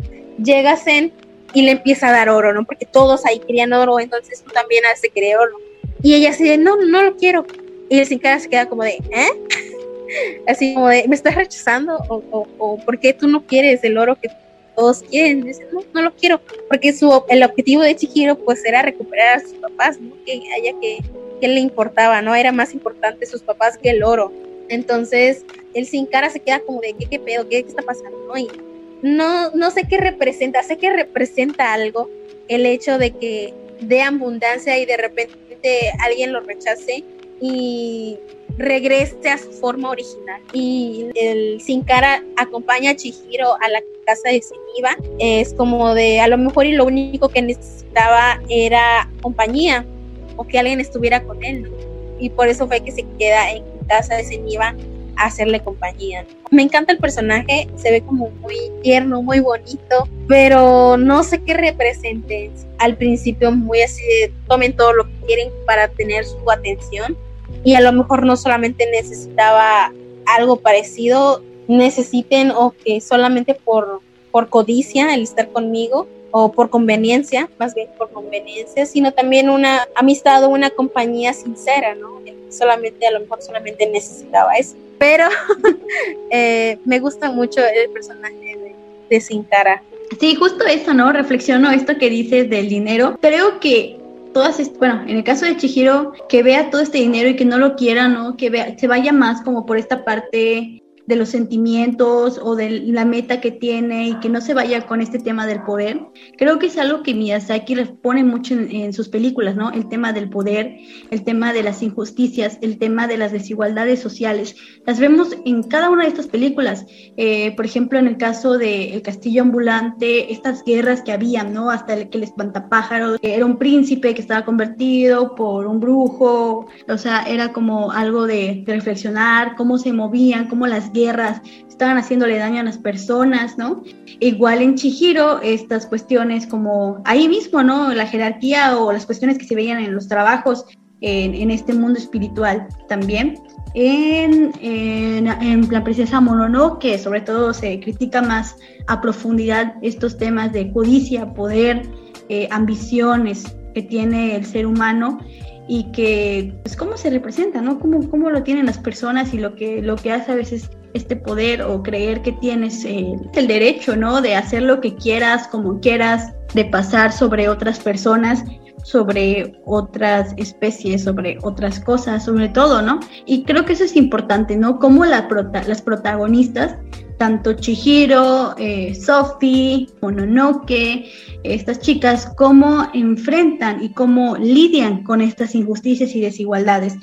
Llega Zen y le empieza a dar oro, ¿no? Porque todos ahí querían oro, entonces tú también has de querer oro. Y ella así de, no, no lo quiero. Y el sin cara se queda como de, ¿eh? así como de, ¿me estás rechazando? ¿O, o, o por qué tú no quieres el oro que todos quieren? Dice, no, no lo quiero. Porque su, el objetivo de Chihiro pues era recuperar a sus papás, ¿no? Que haya que, que le importaba, ¿no? Era más importante sus papás que el oro. Entonces, el sin cara se queda como de, ¿qué, qué pedo? ¿Qué, está pasando? ¿no? Y no, no sé qué representa, sé que representa algo el hecho de que de abundancia y de repente alguien lo rechace y regrese a su forma original. Y el Sin Cara acompaña a Chihiro a la casa de Seniva. Es como de a lo mejor y lo único que necesitaba era compañía o que alguien estuviera con él. Y por eso fue que se queda en casa de Seniva hacerle compañía. Me encanta el personaje, se ve como muy tierno, muy bonito, pero no sé qué represente. Al principio muy así tomen todo lo que quieren para tener su atención y a lo mejor no solamente necesitaba algo parecido, necesiten o que solamente por, por codicia el estar conmigo o por conveniencia, más bien por conveniencia, sino también una amistad o una compañía sincera, ¿no? Solamente, a lo mejor solamente necesitaba eso. Pero eh, me gusta mucho el personaje de, de Sin Cara. Sí, justo eso, ¿no? Reflexiono esto que dices del dinero. Creo que todas, bueno, en el caso de Chihiro, que vea todo este dinero y que no lo quiera, ¿no? Que vea, se vaya más como por esta parte de los sentimientos o de la meta que tiene y que no se vaya con este tema del poder. Creo que es algo que Miyazaki le pone mucho en, sus películas, ¿no? El tema del poder, el tema de las injusticias, el tema de las desigualdades sociales. Las vemos en cada una de estas películas. Eh, por ejemplo, en el caso de El Castillo Ambulante, estas guerras que había, ¿no? Hasta el que el espantapájaro era un príncipe que estaba convertido por un brujo. O sea, era como algo de, de reflexionar, cómo se movían, cómo las guerras estaban haciéndole daño a las personas, ¿no? Igual en Chihiro, estas cuestiones como ahí mismo, ¿no? La jerarquía o las cuestiones que se veían en los trabajos en, este mundo espiritual también. En, en, la princesa Mononoke, sobre todo se critica más a profundidad estos temas de codicia, poder, eh, ambiciones que tiene el ser humano y que, pues, cómo se representa, ¿no? Cómo, cómo lo tienen las personas y lo que, lo que hace a veces este poder o creer que tienes el, derecho, ¿no? De hacer lo que quieras, como quieras, de pasar sobre otras personas, sobre otras especies, sobre otras cosas, sobre todo, ¿no? Y creo que eso es importante, ¿no? Como la las protagonistas, tanto Chihiro, eh, Sophie, Mononoke, estas chicas, cómo enfrentan y cómo lidian con estas injusticias y desigualdades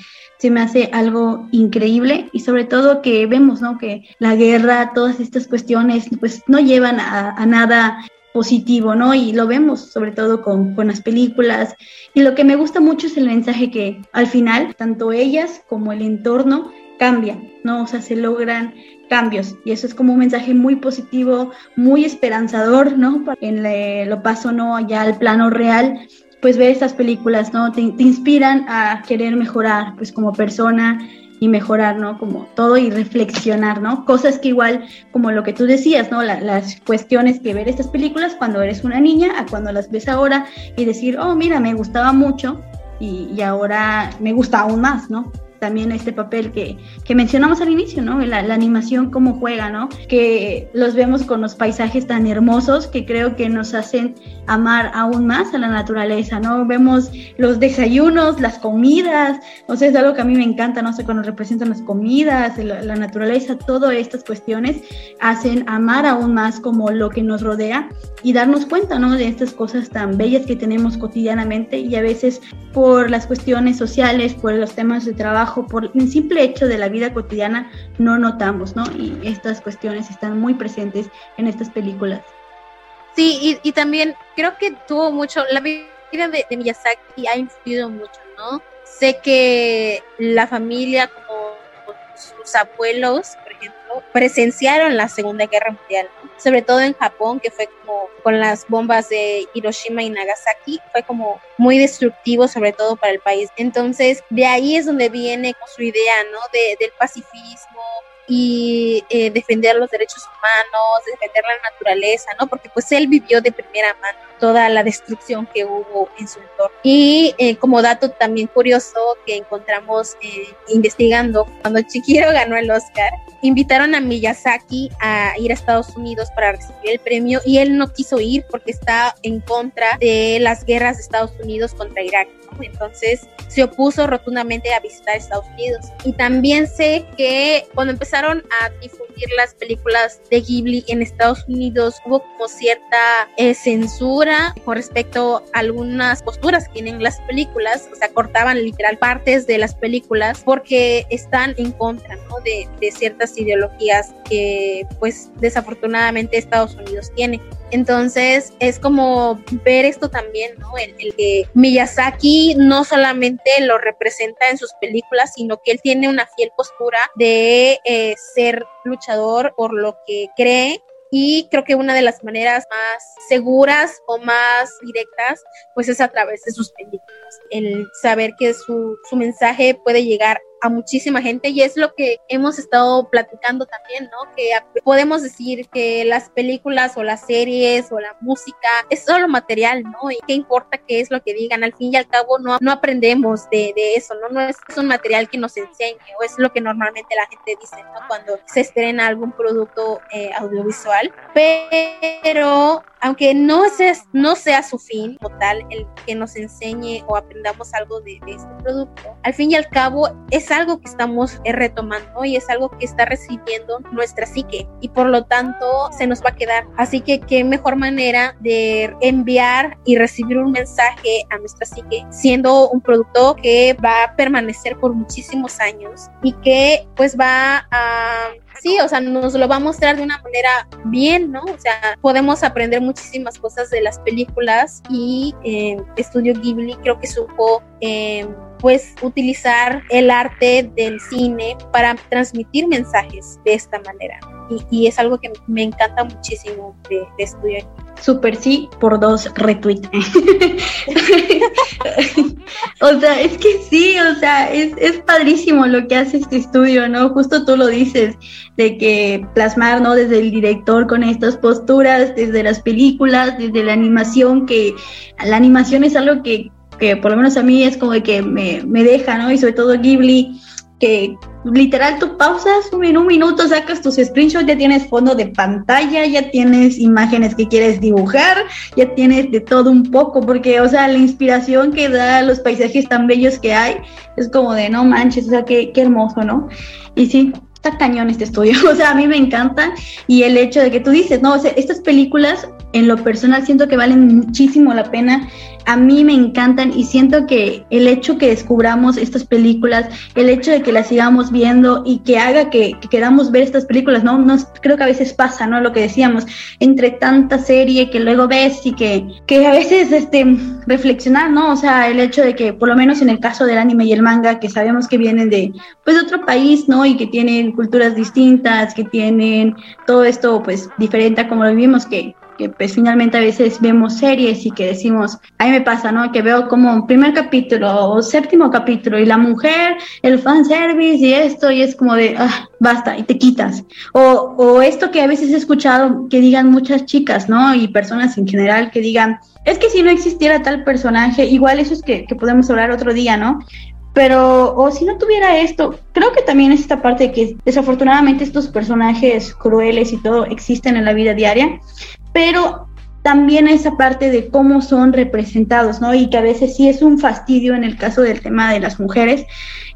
se me hace algo increíble y sobre todo que vemos, ¿no? Que la guerra, todas estas cuestiones, pues no llevan a, nada positivo, ¿no? Y lo vemos sobre todo con, con, las películas. Y lo que me gusta mucho es el mensaje que al final, tanto ellas como el entorno cambian, ¿no? O sea, se logran cambios. Y eso es como un mensaje muy positivo, muy esperanzador, ¿no? En lo paso, ¿no? Ya al plano real pues ver estas películas, ¿no? Te, inspiran a querer mejorar, pues como persona y mejorar, ¿no? Como todo y reflexionar, ¿no? Cosas que igual, como lo que tú decías, ¿no? las cuestiones que ver estas películas cuando eres una niña a cuando las ves ahora y decir, oh, mira, me gustaba mucho y, y ahora me gusta aún más, ¿no? También este papel que, que mencionamos al inicio, ¿no? La, la, animación, cómo juega, ¿no? Que los vemos con los paisajes tan hermosos que creo que nos hacen amar aún más a la naturaleza, ¿no? Vemos los desayunos, las comidas, o sea, es algo que a mí me encanta, no sé, cuando representan las comidas, la, la naturaleza, todas estas cuestiones hacen amar aún más como lo que nos rodea y darnos cuenta, ¿no? De estas cosas tan bellas que tenemos cotidianamente y a veces por las cuestiones sociales, por los temas de trabajo, por el simple hecho de la vida cotidiana, no notamos, ¿no? Y estas cuestiones están muy presentes en estas películas. Sí, y, también creo que tuvo mucho, la vida de, de Miyazaki ha influido mucho, ¿no? Sé que la familia, como sus abuelos, por ejemplo, presenciaron la Segunda Guerra Mundial, sobre todo en Japón, que fue como con las bombas de Hiroshima y Nagasaki, fue como muy destructivo, sobre todo para el país. Entonces, de ahí es donde viene su idea, ¿no? De, del pacifismo, y eh, defender los derechos humanos, defender la naturaleza, ¿no? Porque pues él vivió de primera mano toda la destrucción que hubo en su entorno. Y eh, como dato también curioso que encontramos eh, investigando, cuando Chihiro ganó el Oscar, invitaron a Miyazaki a ir a Estados Unidos para recibir el premio y él no quiso ir porque está en contra de las guerras de Estados Unidos contra Irak. Entonces se opuso rotundamente a visitar Estados Unidos. Y también sé que cuando empezaron a difundir las películas de Ghibli en Estados Unidos hubo como cierta eh, censura con respecto a algunas posturas que tienen las películas, o sea, cortaban literal partes de las películas porque están en contra de, de ciertas ideologías que pues desafortunadamente Estados Unidos tiene. Entonces es como ver esto también, ¿no? El, que Miyazaki no solamente lo representa en sus películas, sino que él tiene una fiel postura de eh, ser luchador por lo que cree y creo que una de las maneras más seguras o más directas pues es a través de sus películas el saber que su, su mensaje puede llegar a muchísima gente y es lo que hemos estado platicando también, ¿no? Que podemos decir que las películas o las series o la música es solo material, ¿no? Y qué importa qué es lo que digan, al fin y al cabo no, no aprendemos de, de eso, ¿no? No es, un material que nos enseñe o es lo que normalmente la gente dice, ¿no? Cuando se estrena algún producto eh, audiovisual, pero aunque no sea, no sea su fin como tal el que nos enseñe o aprendamos algo de, de este producto, al fin y al cabo es algo que estamos eh, retomando y es algo que está recibiendo nuestra psique y por lo tanto se nos va a quedar. Así que qué mejor manera de enviar y recibir un mensaje a nuestra psique siendo un producto que va a permanecer por muchísimos años y que pues va a sí, o sea, nos lo va a mostrar de una manera bien, ¿no? O sea, podemos aprender muchísimas cosas de las películas y eh, Estudio Ghibli creo que supo eh, pues utilizar el arte del cine para transmitir mensajes de esta manera. Y, es algo que me encanta muchísimo de, de Ghibli. Super sí por dos retweet. o sea, es que sí, o sea, es, es, padrísimo lo que hace este estudio, ¿no? Justo tú lo dices, de que plasmar, ¿no? Desde el director con estas posturas, desde las películas, desde la animación, que la animación es algo que, que por lo menos a mí es como que me, me deja, ¿no? Y sobre todo Ghibli que literal tú pausas en un minuto, sacas tus screenshots, ya tienes fondo de pantalla, ya tienes imágenes que quieres dibujar, ya tienes de todo un poco, porque, o sea, la inspiración que da los paisajes tan bellos que hay, es como de no manches, o sea, qué, qué hermoso, ¿no? Y sí, está cañón este estudio, o sea, a mí me encanta y el hecho de que tú dices, no, o sea, estas películas en lo personal siento que valen muchísimo la pena a mí me encantan y siento que el hecho que descubramos estas películas, el hecho de que las sigamos viendo y que haga que, queramos ver estas películas, ¿no? Nos, creo que a veces pasa, ¿no? Lo que decíamos, entre tanta serie que luego ves y que, que a veces este, reflexionar, ¿no? O sea, el hecho de que por lo menos en el caso del anime y el manga, que sabemos que vienen de, pues, de otro país, ¿no? Y que tienen culturas distintas, que tienen todo esto, pues, diferente a como lo vivimos, que que pues finalmente a veces vemos series y que decimos, a mí me pasa, ¿no? Que veo como primer capítulo o séptimo capítulo y la mujer, el fanservice y esto y es como de, ah, basta, y te quitas. O, o esto que a veces he escuchado que digan muchas chicas, ¿no? Y personas en general que digan, es que si no existiera tal personaje, igual eso es que, que podemos hablar otro día, ¿no? pero o si no tuviera esto, creo que también es esta parte de que desafortunadamente estos personajes crueles y todo existen en la vida diaria, pero también esa parte de cómo son representados, ¿no? Y que a veces sí es un fastidio en el caso del tema de las mujeres,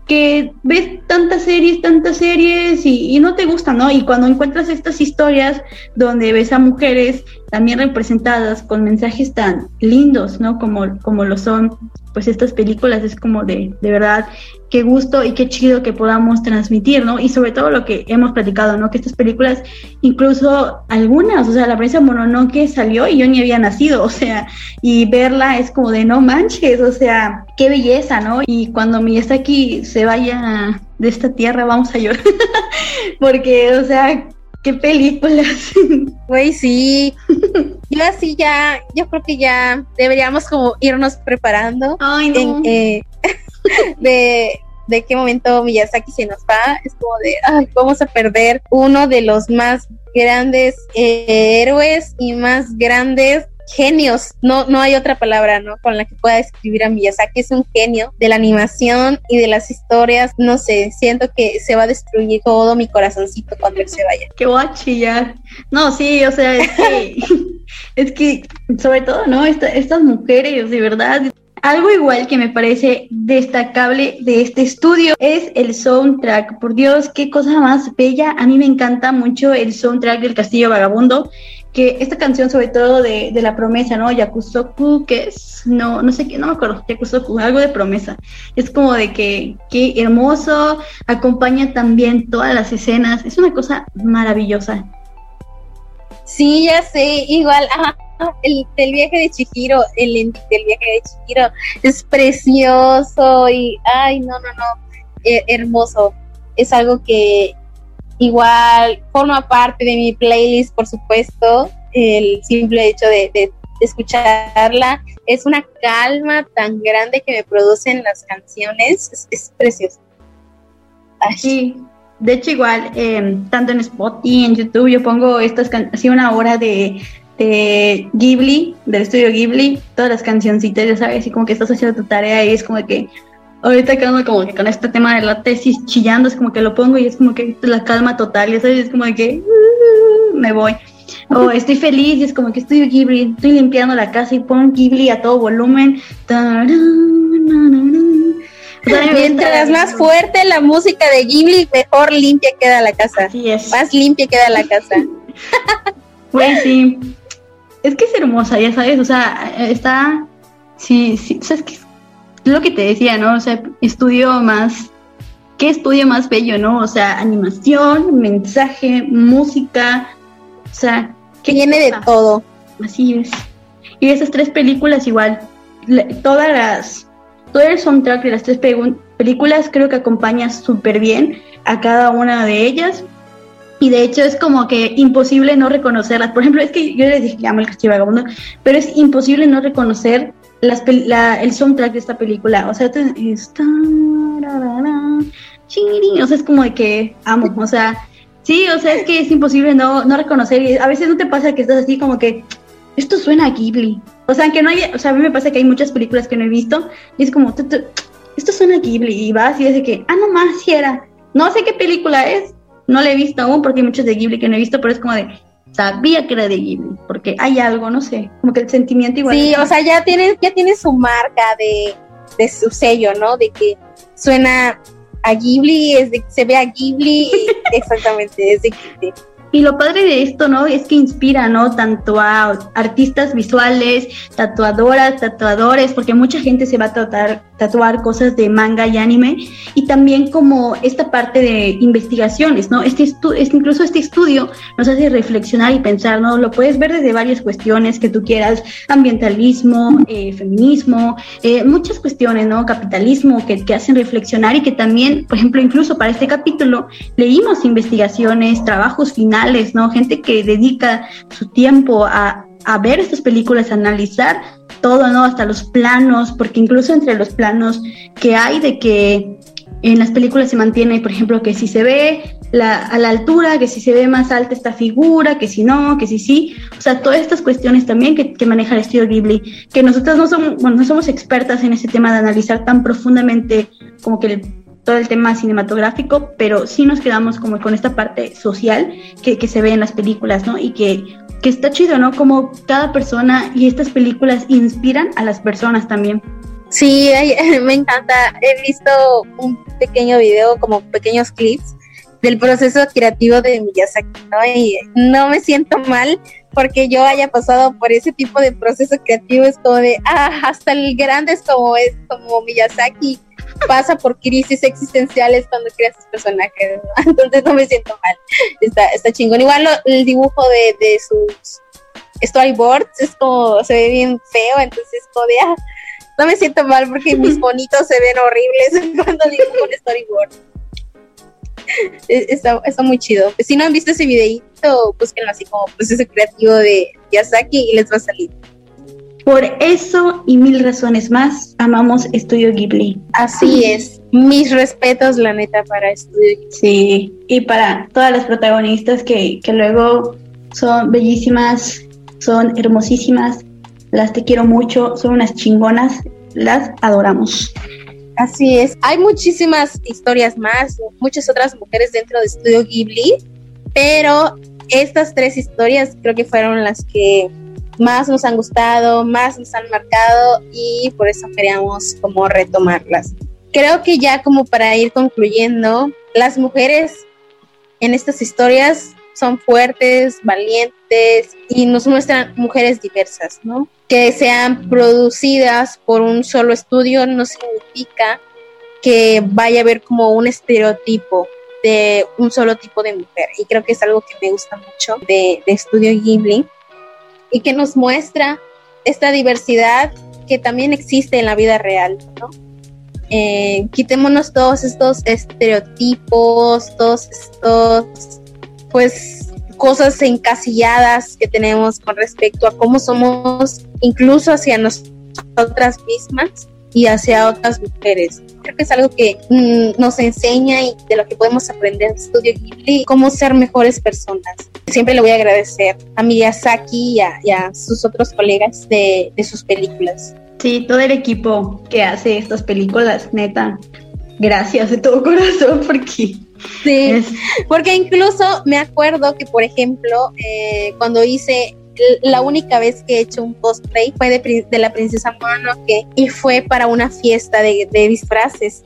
que ves tantas series, tantas series y, no te gustan, ¿no? Y cuando encuentras estas historias donde ves a mujeres también representadas con mensajes tan lindos, ¿no? Como, como lo son pues estas películas, es como de, de verdad, qué gusto y qué chido que podamos transmitir, ¿no? Y sobre todo lo que hemos platicado, ¿no? Que estas películas, incluso algunas, o sea, la prensa Mononoke salió y yo ni había nacido, o sea, y verla es como de no manches, o sea, qué belleza, ¿no? Y cuando mi está aquí se vaya de esta tierra, vamos a llorar, porque, o sea, qué películas. Güey, sí. Yo así ya, yo creo que ya deberíamos como irnos preparando. Ay, no. En, de, de qué momento Miyazaki se nos va, es como de, ay, vamos a perder uno de los más grandes eh, héroes y más grandes genios, no, no hay otra palabra, ¿no? Con la que pueda describir a Miyazaki, es un genio de la animación y de las historias, no sé, siento que se va a destruir todo mi corazoncito cuando él se vaya. Que voy a chillar. No, sí, o sea, es que, es que, sobre todo, ¿no? estas mujeres, de verdad, algo igual que me parece destacable de este estudio es el soundtrack. Por Dios, qué cosa más bella. A mí me encanta mucho el soundtrack del Castillo Vagabundo. Que esta canción, sobre todo de, de la promesa, ¿no? Yakusoku, que es, no, no sé qué, no me acuerdo, Yakusoku, algo de promesa. Es como de que, qué hermoso, acompaña también todas las escenas. Es una cosa maravillosa. Sí, ya sé, igual, el, el, viaje de Chihiro, el del viaje de Chihiro es precioso y, ay, no, no, no, eh, hermoso. Es algo que igual forma parte de mi playlist, por supuesto, el simple hecho de, escucharla. Es una calma tan grande que me producen las canciones, es, precioso. Sí, de hecho igual, eh, tanto en Spotify, en YouTube, yo pongo estas así una hora de de Ghibli, del estudio Ghibli, todas las cancioncitas, ya sabes, y como que estás haciendo tu tarea y es como que ahorita quedando como que con este tema de la tesis chillando, es como que lo pongo y es como que la calma total, ya sabes, es como que uh, me voy. O estoy feliz y es como que estoy Ghibli, estoy limpiando la casa y pongo Ghibli a todo volumen. Mientras más fuerte la música de Ghibli, mejor limpia queda la casa. Así es. Más limpia queda la casa. Pues sí, es que es hermosa, ya sabes, o sea, está, sí, sí, o sea, es que es lo que te decía, ¿no? O sea, estudio más, ¿qué estudio más bello, no? O sea, animación, mensaje, música, o sea, que viene de todo. Así es. Y esas tres películas igual, todas las, todo el soundtrack de las tres películas creo que acompaña súper bien a cada una de ellas y de hecho es como que imposible no reconocerlas. Por ejemplo, es que yo les dije que amo el Castillo Vagabundo, pero es imposible no reconocer las la, el soundtrack de esta película. O sea, está, o sea, es como de que amo. O sea, sí, o sea, es que es imposible no, no reconocer. A veces no te pasa que estás así como que esto suena a Ghibli. O sea, que no hay, o sea, a mí me pasa que hay muchas películas que no he visto y es como, esto suena a Ghibli. Y vas y es de que, ah, no más, si era. No sé qué película es, no la he visto aún porque hay muchos de Ghibli que no he visto, pero es como de, sabía que era de Ghibli, porque hay algo, no sé, como que el sentimiento igual. Sí, o sea, ya tiene, ya tiene su marca de, de su sello, ¿no? De que suena a Ghibli, es de, se ve a Ghibli, exactamente, es de Ghibli. Y lo padre de esto, ¿no? Es que inspira, ¿no? Tanto a artistas visuales, tatuadoras, tatuadores, porque mucha gente se va a tratar, tatuar cosas de manga y anime, y también como esta parte de investigaciones, ¿no? Este, este incluso este estudio nos hace reflexionar y pensar, ¿no? Lo puedes ver desde varias cuestiones que tú quieras, ambientalismo, eh, feminismo, eh, muchas cuestiones, ¿no? Capitalismo, que, que hacen reflexionar y que también, por ejemplo, incluso para este capítulo, leímos investigaciones, trabajos finales, ¿no? Gente que dedica su tiempo a, a ver estas películas, a analizar todo, ¿no? Hasta los planos, porque incluso entre los planos que hay de que en las películas se mantiene, por ejemplo, que si se ve a la altura, que si se ve más alta esta figura, que si no, que si sí. O sea, todas estas cuestiones también que, que maneja el estudio Ghibli, que nosotros no somos, bueno, no somos expertas en ese tema de analizar tan profundamente como que el, todo el tema cinematográfico, pero sí nos quedamos como con esta parte social que, que se ve en las películas, ¿no? Y que, que está chido, ¿no? Como cada persona y estas películas inspiran a las personas también. Sí, me encanta. He visto un pequeño video, como pequeños clips del proceso creativo de Miyazaki, ¿no? Y no me siento mal porque yo haya pasado por ese tipo de proceso creativo, es como de, ah, hasta el grande es como es, como Miyazaki pasa por crisis existenciales cuando crea sus personajes, entonces no me siento mal, está, está chingón. Igual el dibujo de, de sus storyboards es como, se ve bien feo, entonces como de, ah, no me siento mal porque mis bonitos se ven horribles cuando dibujo un storyboard. Está, está, muy chido. Si no han visto ese videito, búsquenlo así como proceso creativo de Yasaki y les va a salir. Por eso y mil razones más, amamos Estudio Ghibli. Así es. Mis respetos, la neta, para Estudio Ghibli. Sí, y para todas las protagonistas que, que luego son bellísimas, son hermosísimas, las te quiero mucho, son unas chingonas, las adoramos. Así es, hay muchísimas historias más, muchas otras mujeres dentro de Estudio Ghibli, pero estas tres historias creo que fueron las que más nos han gustado, más nos han marcado y por eso queríamos como retomarlas. Creo que ya como para ir concluyendo, las mujeres en estas historias son fuertes, valientes y nos muestran mujeres diversas, ¿no? Que sean producidas por un solo estudio no significa que vaya a haber como un estereotipo de un solo tipo de mujer. Y creo que es algo que me gusta mucho de, de Estudio Ghibli y que nos muestra esta diversidad que también existe en la vida real, ¿no? Eh, quitémonos todos estos estereotipos, todos estos pues cosas encasilladas que tenemos con respecto a cómo somos incluso hacia nosotras mismas y hacia otras mujeres. Creo que es algo que mm, nos enseña y de lo que podemos aprender en Estudio Ghibli, cómo ser mejores personas. Siempre le voy a agradecer a Miyazaki y a, y a sus otros colegas de, de sus películas. Sí, todo el equipo que hace estas películas, neta, gracias de todo corazón porque Sí, porque incluso me acuerdo que, por ejemplo, eh, cuando hice la única vez que he hecho un cosplay fue de, de la princesa Mononoke y fue para una fiesta de, de disfraces.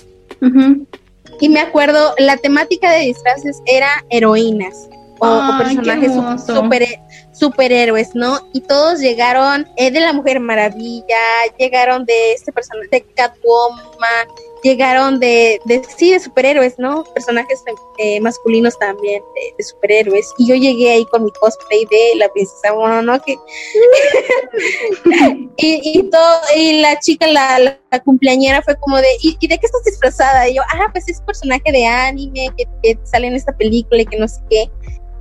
Y me acuerdo, la temática de disfraces era heroínas o, personajes super, superhéroes, ¿no? Y todos llegaron eh, de la Mujer Maravilla, llegaron de este personaje de Catwoman, llegaron de, de sí, superhéroes, ¿no? Personajes eh, masculinos también, de, superhéroes. Y yo llegué ahí con mi cosplay de la princesa Mononoke. y, y, todo, y la chica, la, la, cumpleañera fue como de, ¿y, de qué estás disfrazada? Y yo, ah, pues es personaje de anime que, que sale en esta película y que no sé qué.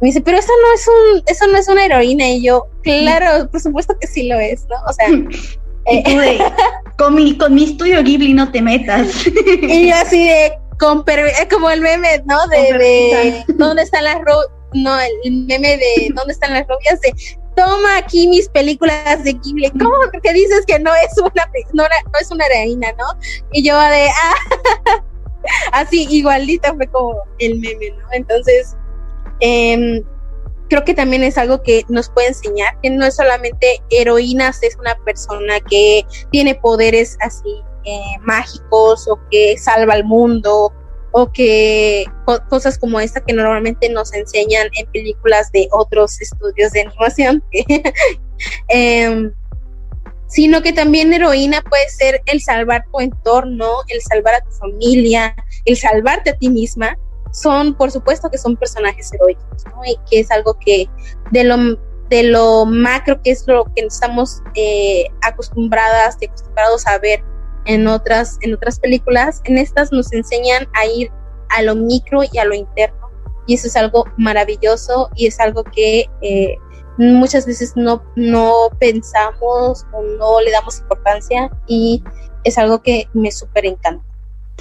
Me dice, pero eso no es un, eso no es una heroína. Y yo, claro, por supuesto que sí lo es, ¿no? O sea, eh, con, mi, con mi estudio Ghibli no te metas. y yo así de, con como el meme, ¿no? De, de ¿dónde están las rubias? No, el meme de ¿dónde están las rubias? De, toma aquí mis películas de Ghibli. ¿Cómo que dices que no es una, no, no es una heroína, no? Y yo de, ah, así igualita fue como el meme, ¿no? Entonces, eh, creo que también es algo que nos puede enseñar que no es solamente heroínas, es una persona que tiene poderes así eh, mágicos o que salva al mundo o que cosas como esta que normalmente nos enseñan en películas de otros estudios de animación. eh, sino que también heroína puede ser el salvar tu entorno, el salvar a tu familia, el salvarte a ti misma son, por supuesto que son personajes heroicos. Y que es algo que de lo, de lo macro, que es lo que estamos eh, acostumbradas y acostumbrados a ver en otras, en otras películas, en estas nos enseñan a ir a lo micro y a lo interno. Y eso es algo maravilloso y es algo que eh, muchas veces no, no pensamos o no le damos importancia y es algo que me súper encanta.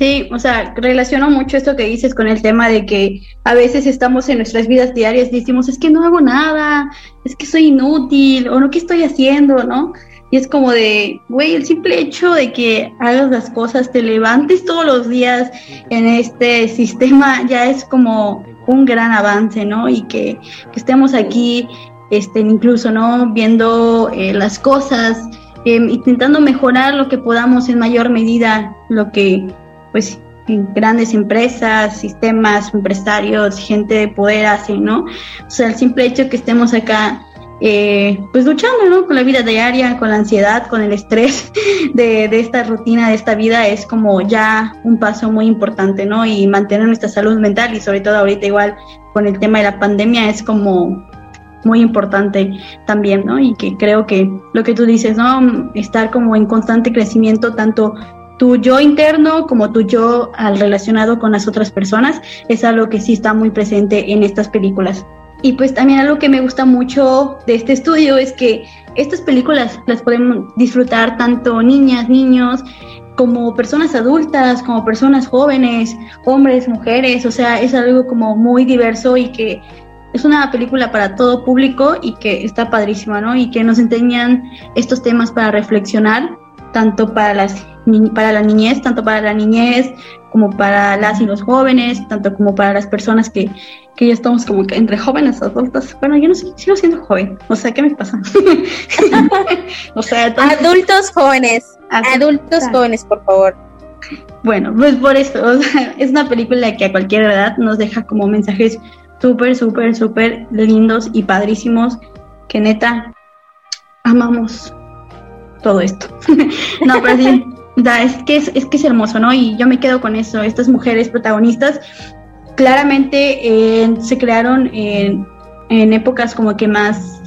Sí, o sea, relaciono mucho esto que dices con el tema de que a veces estamos en nuestras vidas diarias y decimos, es que no hago nada, es que soy inútil, o no, ¿qué estoy haciendo? ¿No? Y es como de, güey, el simple hecho de que hagas las cosas, te levantes todos los días en este sistema ya es como un gran avance, ¿no? Y que, estemos aquí, este, incluso, ¿no? Viendo eh, las cosas, em, intentando mejorar lo que podamos en mayor medida, lo que pues grandes empresas, sistemas, empresarios, gente de poder hacen, ¿no? O sea, el simple hecho que estemos acá, eh, pues luchando, ¿no? Con la vida diaria, con la ansiedad, con el estrés de, de, esta rutina, de esta vida, es como ya un paso muy importante, ¿no? Y mantener nuestra salud mental y sobre todo ahorita igual con el tema de la pandemia es como muy importante también, ¿no? Y que creo que lo que tú dices, ¿no? Estar como en constante crecimiento, tanto tu yo interno como tu yo al relacionado con las otras personas es algo que sí está muy presente en estas películas. Y pues también algo que me gusta mucho de este estudio es que estas películas las podemos disfrutar tanto niñas, niños, como personas adultas, como personas jóvenes, hombres, mujeres, o sea, es algo como muy diverso y que es una película para todo público y que está padrísima, ¿no? Y que nos enseñan estos temas para reflexionar, tanto para las para la niñez, tanto para la niñez como para las y los jóvenes, tanto como para las personas que, que ya estamos como que entre jóvenes, adultos. Bueno, yo no sé, sigo siendo joven, o sea, ¿qué me pasa? o sea, adultos jóvenes, adultos jóvenes, por favor. Bueno, pues por eso, o sea, es una película que a cualquier edad nos deja como mensajes súper, súper, súper lindos y padrísimos que neta amamos todo esto. no, pero sí, es, que es, que es hermoso, ¿no? Y yo me quedo con eso. Estas mujeres protagonistas claramente eh, se crearon en, épocas como que más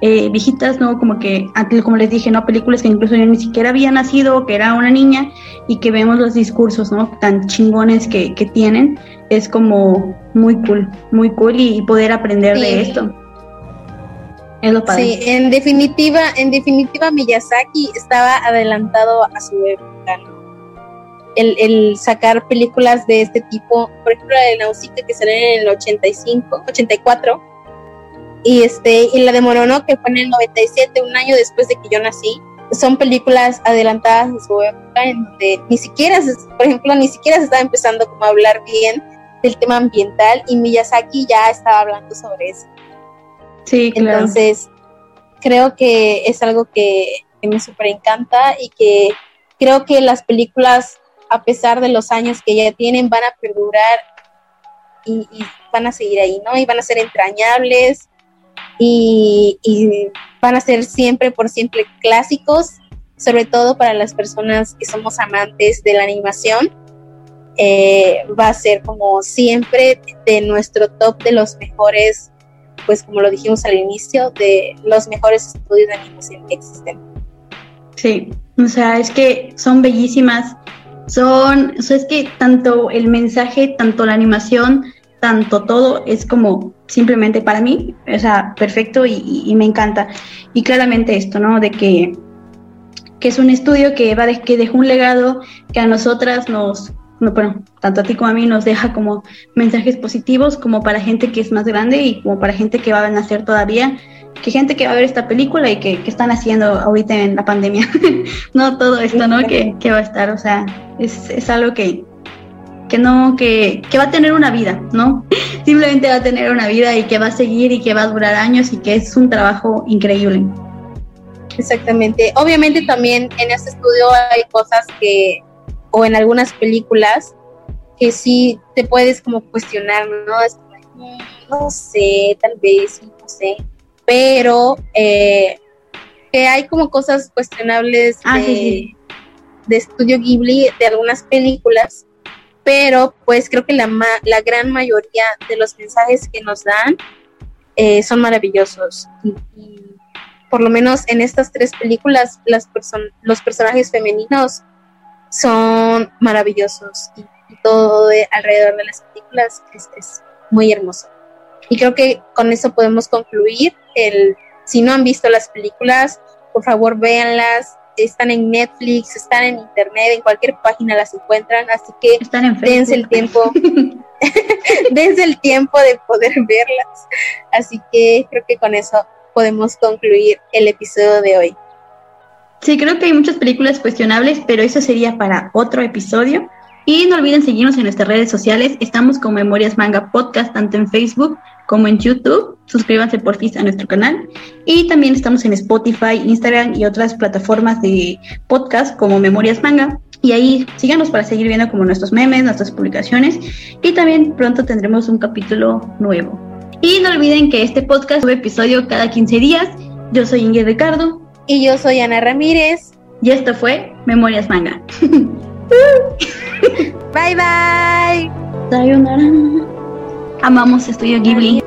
eh, viejitas, ¿no? Como que, como les dije, ¿no? Películas que incluso yo ni siquiera había nacido, que era una niña, y que vemos los discursos, ¿no? Tan chingones que, tienen. Es como muy cool, muy cool y, poder aprender de esto. Sí, en definitiva, en definitiva Miyazaki estaba adelantado a su época, el, sacar películas de este tipo, por ejemplo la de Nausicaa que salió en el 85, 84, y este, y la de Mononoke que fue en el 97, un año después de que yo nací, son películas adelantadas a su época en donde ni siquiera, por ejemplo, ni siquiera se estaba empezando como a hablar bien del tema ambiental y Miyazaki ya estaba hablando sobre eso. Sí, Entonces, creo que es algo que, me súper encanta y que creo que las películas, a pesar de los años que ya tienen, van a perdurar y, van a seguir ahí, ¿no? Y van a ser entrañables y, van a ser siempre por siempre clásicos, sobre todo para las personas que somos amantes de la animación. Eh, va a ser como siempre de nuestro top de los mejores pues como lo dijimos al inicio, de los mejores estudios de animación que existen. Sí, o sea, es que son bellísimas, son, o sea, es que tanto el mensaje, tanto la animación, tanto todo es como simplemente para mí, o sea, perfecto y, me encanta. Y claramente esto, ¿no? De que, que es un estudio que va de, que dejó un legado que a nosotras nos, bueno, tanto a ti como a mí nos deja como mensajes positivos, como para gente que es más grande y como para gente que va a nacer todavía, que gente que va a ver esta película y que, están haciendo ahorita en la pandemia, no todo esto, ¿no? Que, va a estar, o sea, es, algo que, que no, que, que va a tener una vida, ¿no? Simplemente va a tener una vida y que va a seguir y que va a durar años y que es un trabajo increíble. Exactamente. Obviamente también en este estudio hay cosas que o en algunas películas que sí te puedes como cuestionar, ¿no? Es como, mm, no sé, tal vez, no sé, pero eh, que hay como cosas cuestionables ah, de, estudio Ghibli de algunas películas, pero pues creo que la, la gran mayoría de los mensajes que nos dan eh, son maravillosos. Y, por lo menos en estas tres películas, las los personajes femeninos son maravillosos y, todo alrededor de las películas es, muy hermoso. Y creo que con eso podemos concluir el, si no han visto las películas, por favor véanlas, están en Netflix, están en internet, en cualquier página las encuentran, así que están en dense el tiempo, dense el tiempo de poder verlas. Así que creo que con eso podemos concluir el episodio de hoy. Sí, creo que hay muchas películas cuestionables, pero eso sería para otro episodio. Y no olviden seguirnos en nuestras redes sociales. Estamos con Memorias Manga Podcast, tanto en Facebook como en YouTube. Suscríbanse por fin a nuestro canal. Y también estamos en Spotify, Instagram y otras plataformas de podcast como Memorias Manga. Y ahí síganos para seguir viendo como nuestros memes, nuestras publicaciones. Y también pronto tendremos un capítulo nuevo. Y no olviden que este podcast sube episodio cada 15 días. Yo soy Ingrid Ricardo. Y yo soy Ana Ramírez. Y esto fue Memorias Manga. bye bye. Amamos Estudio Ghibli.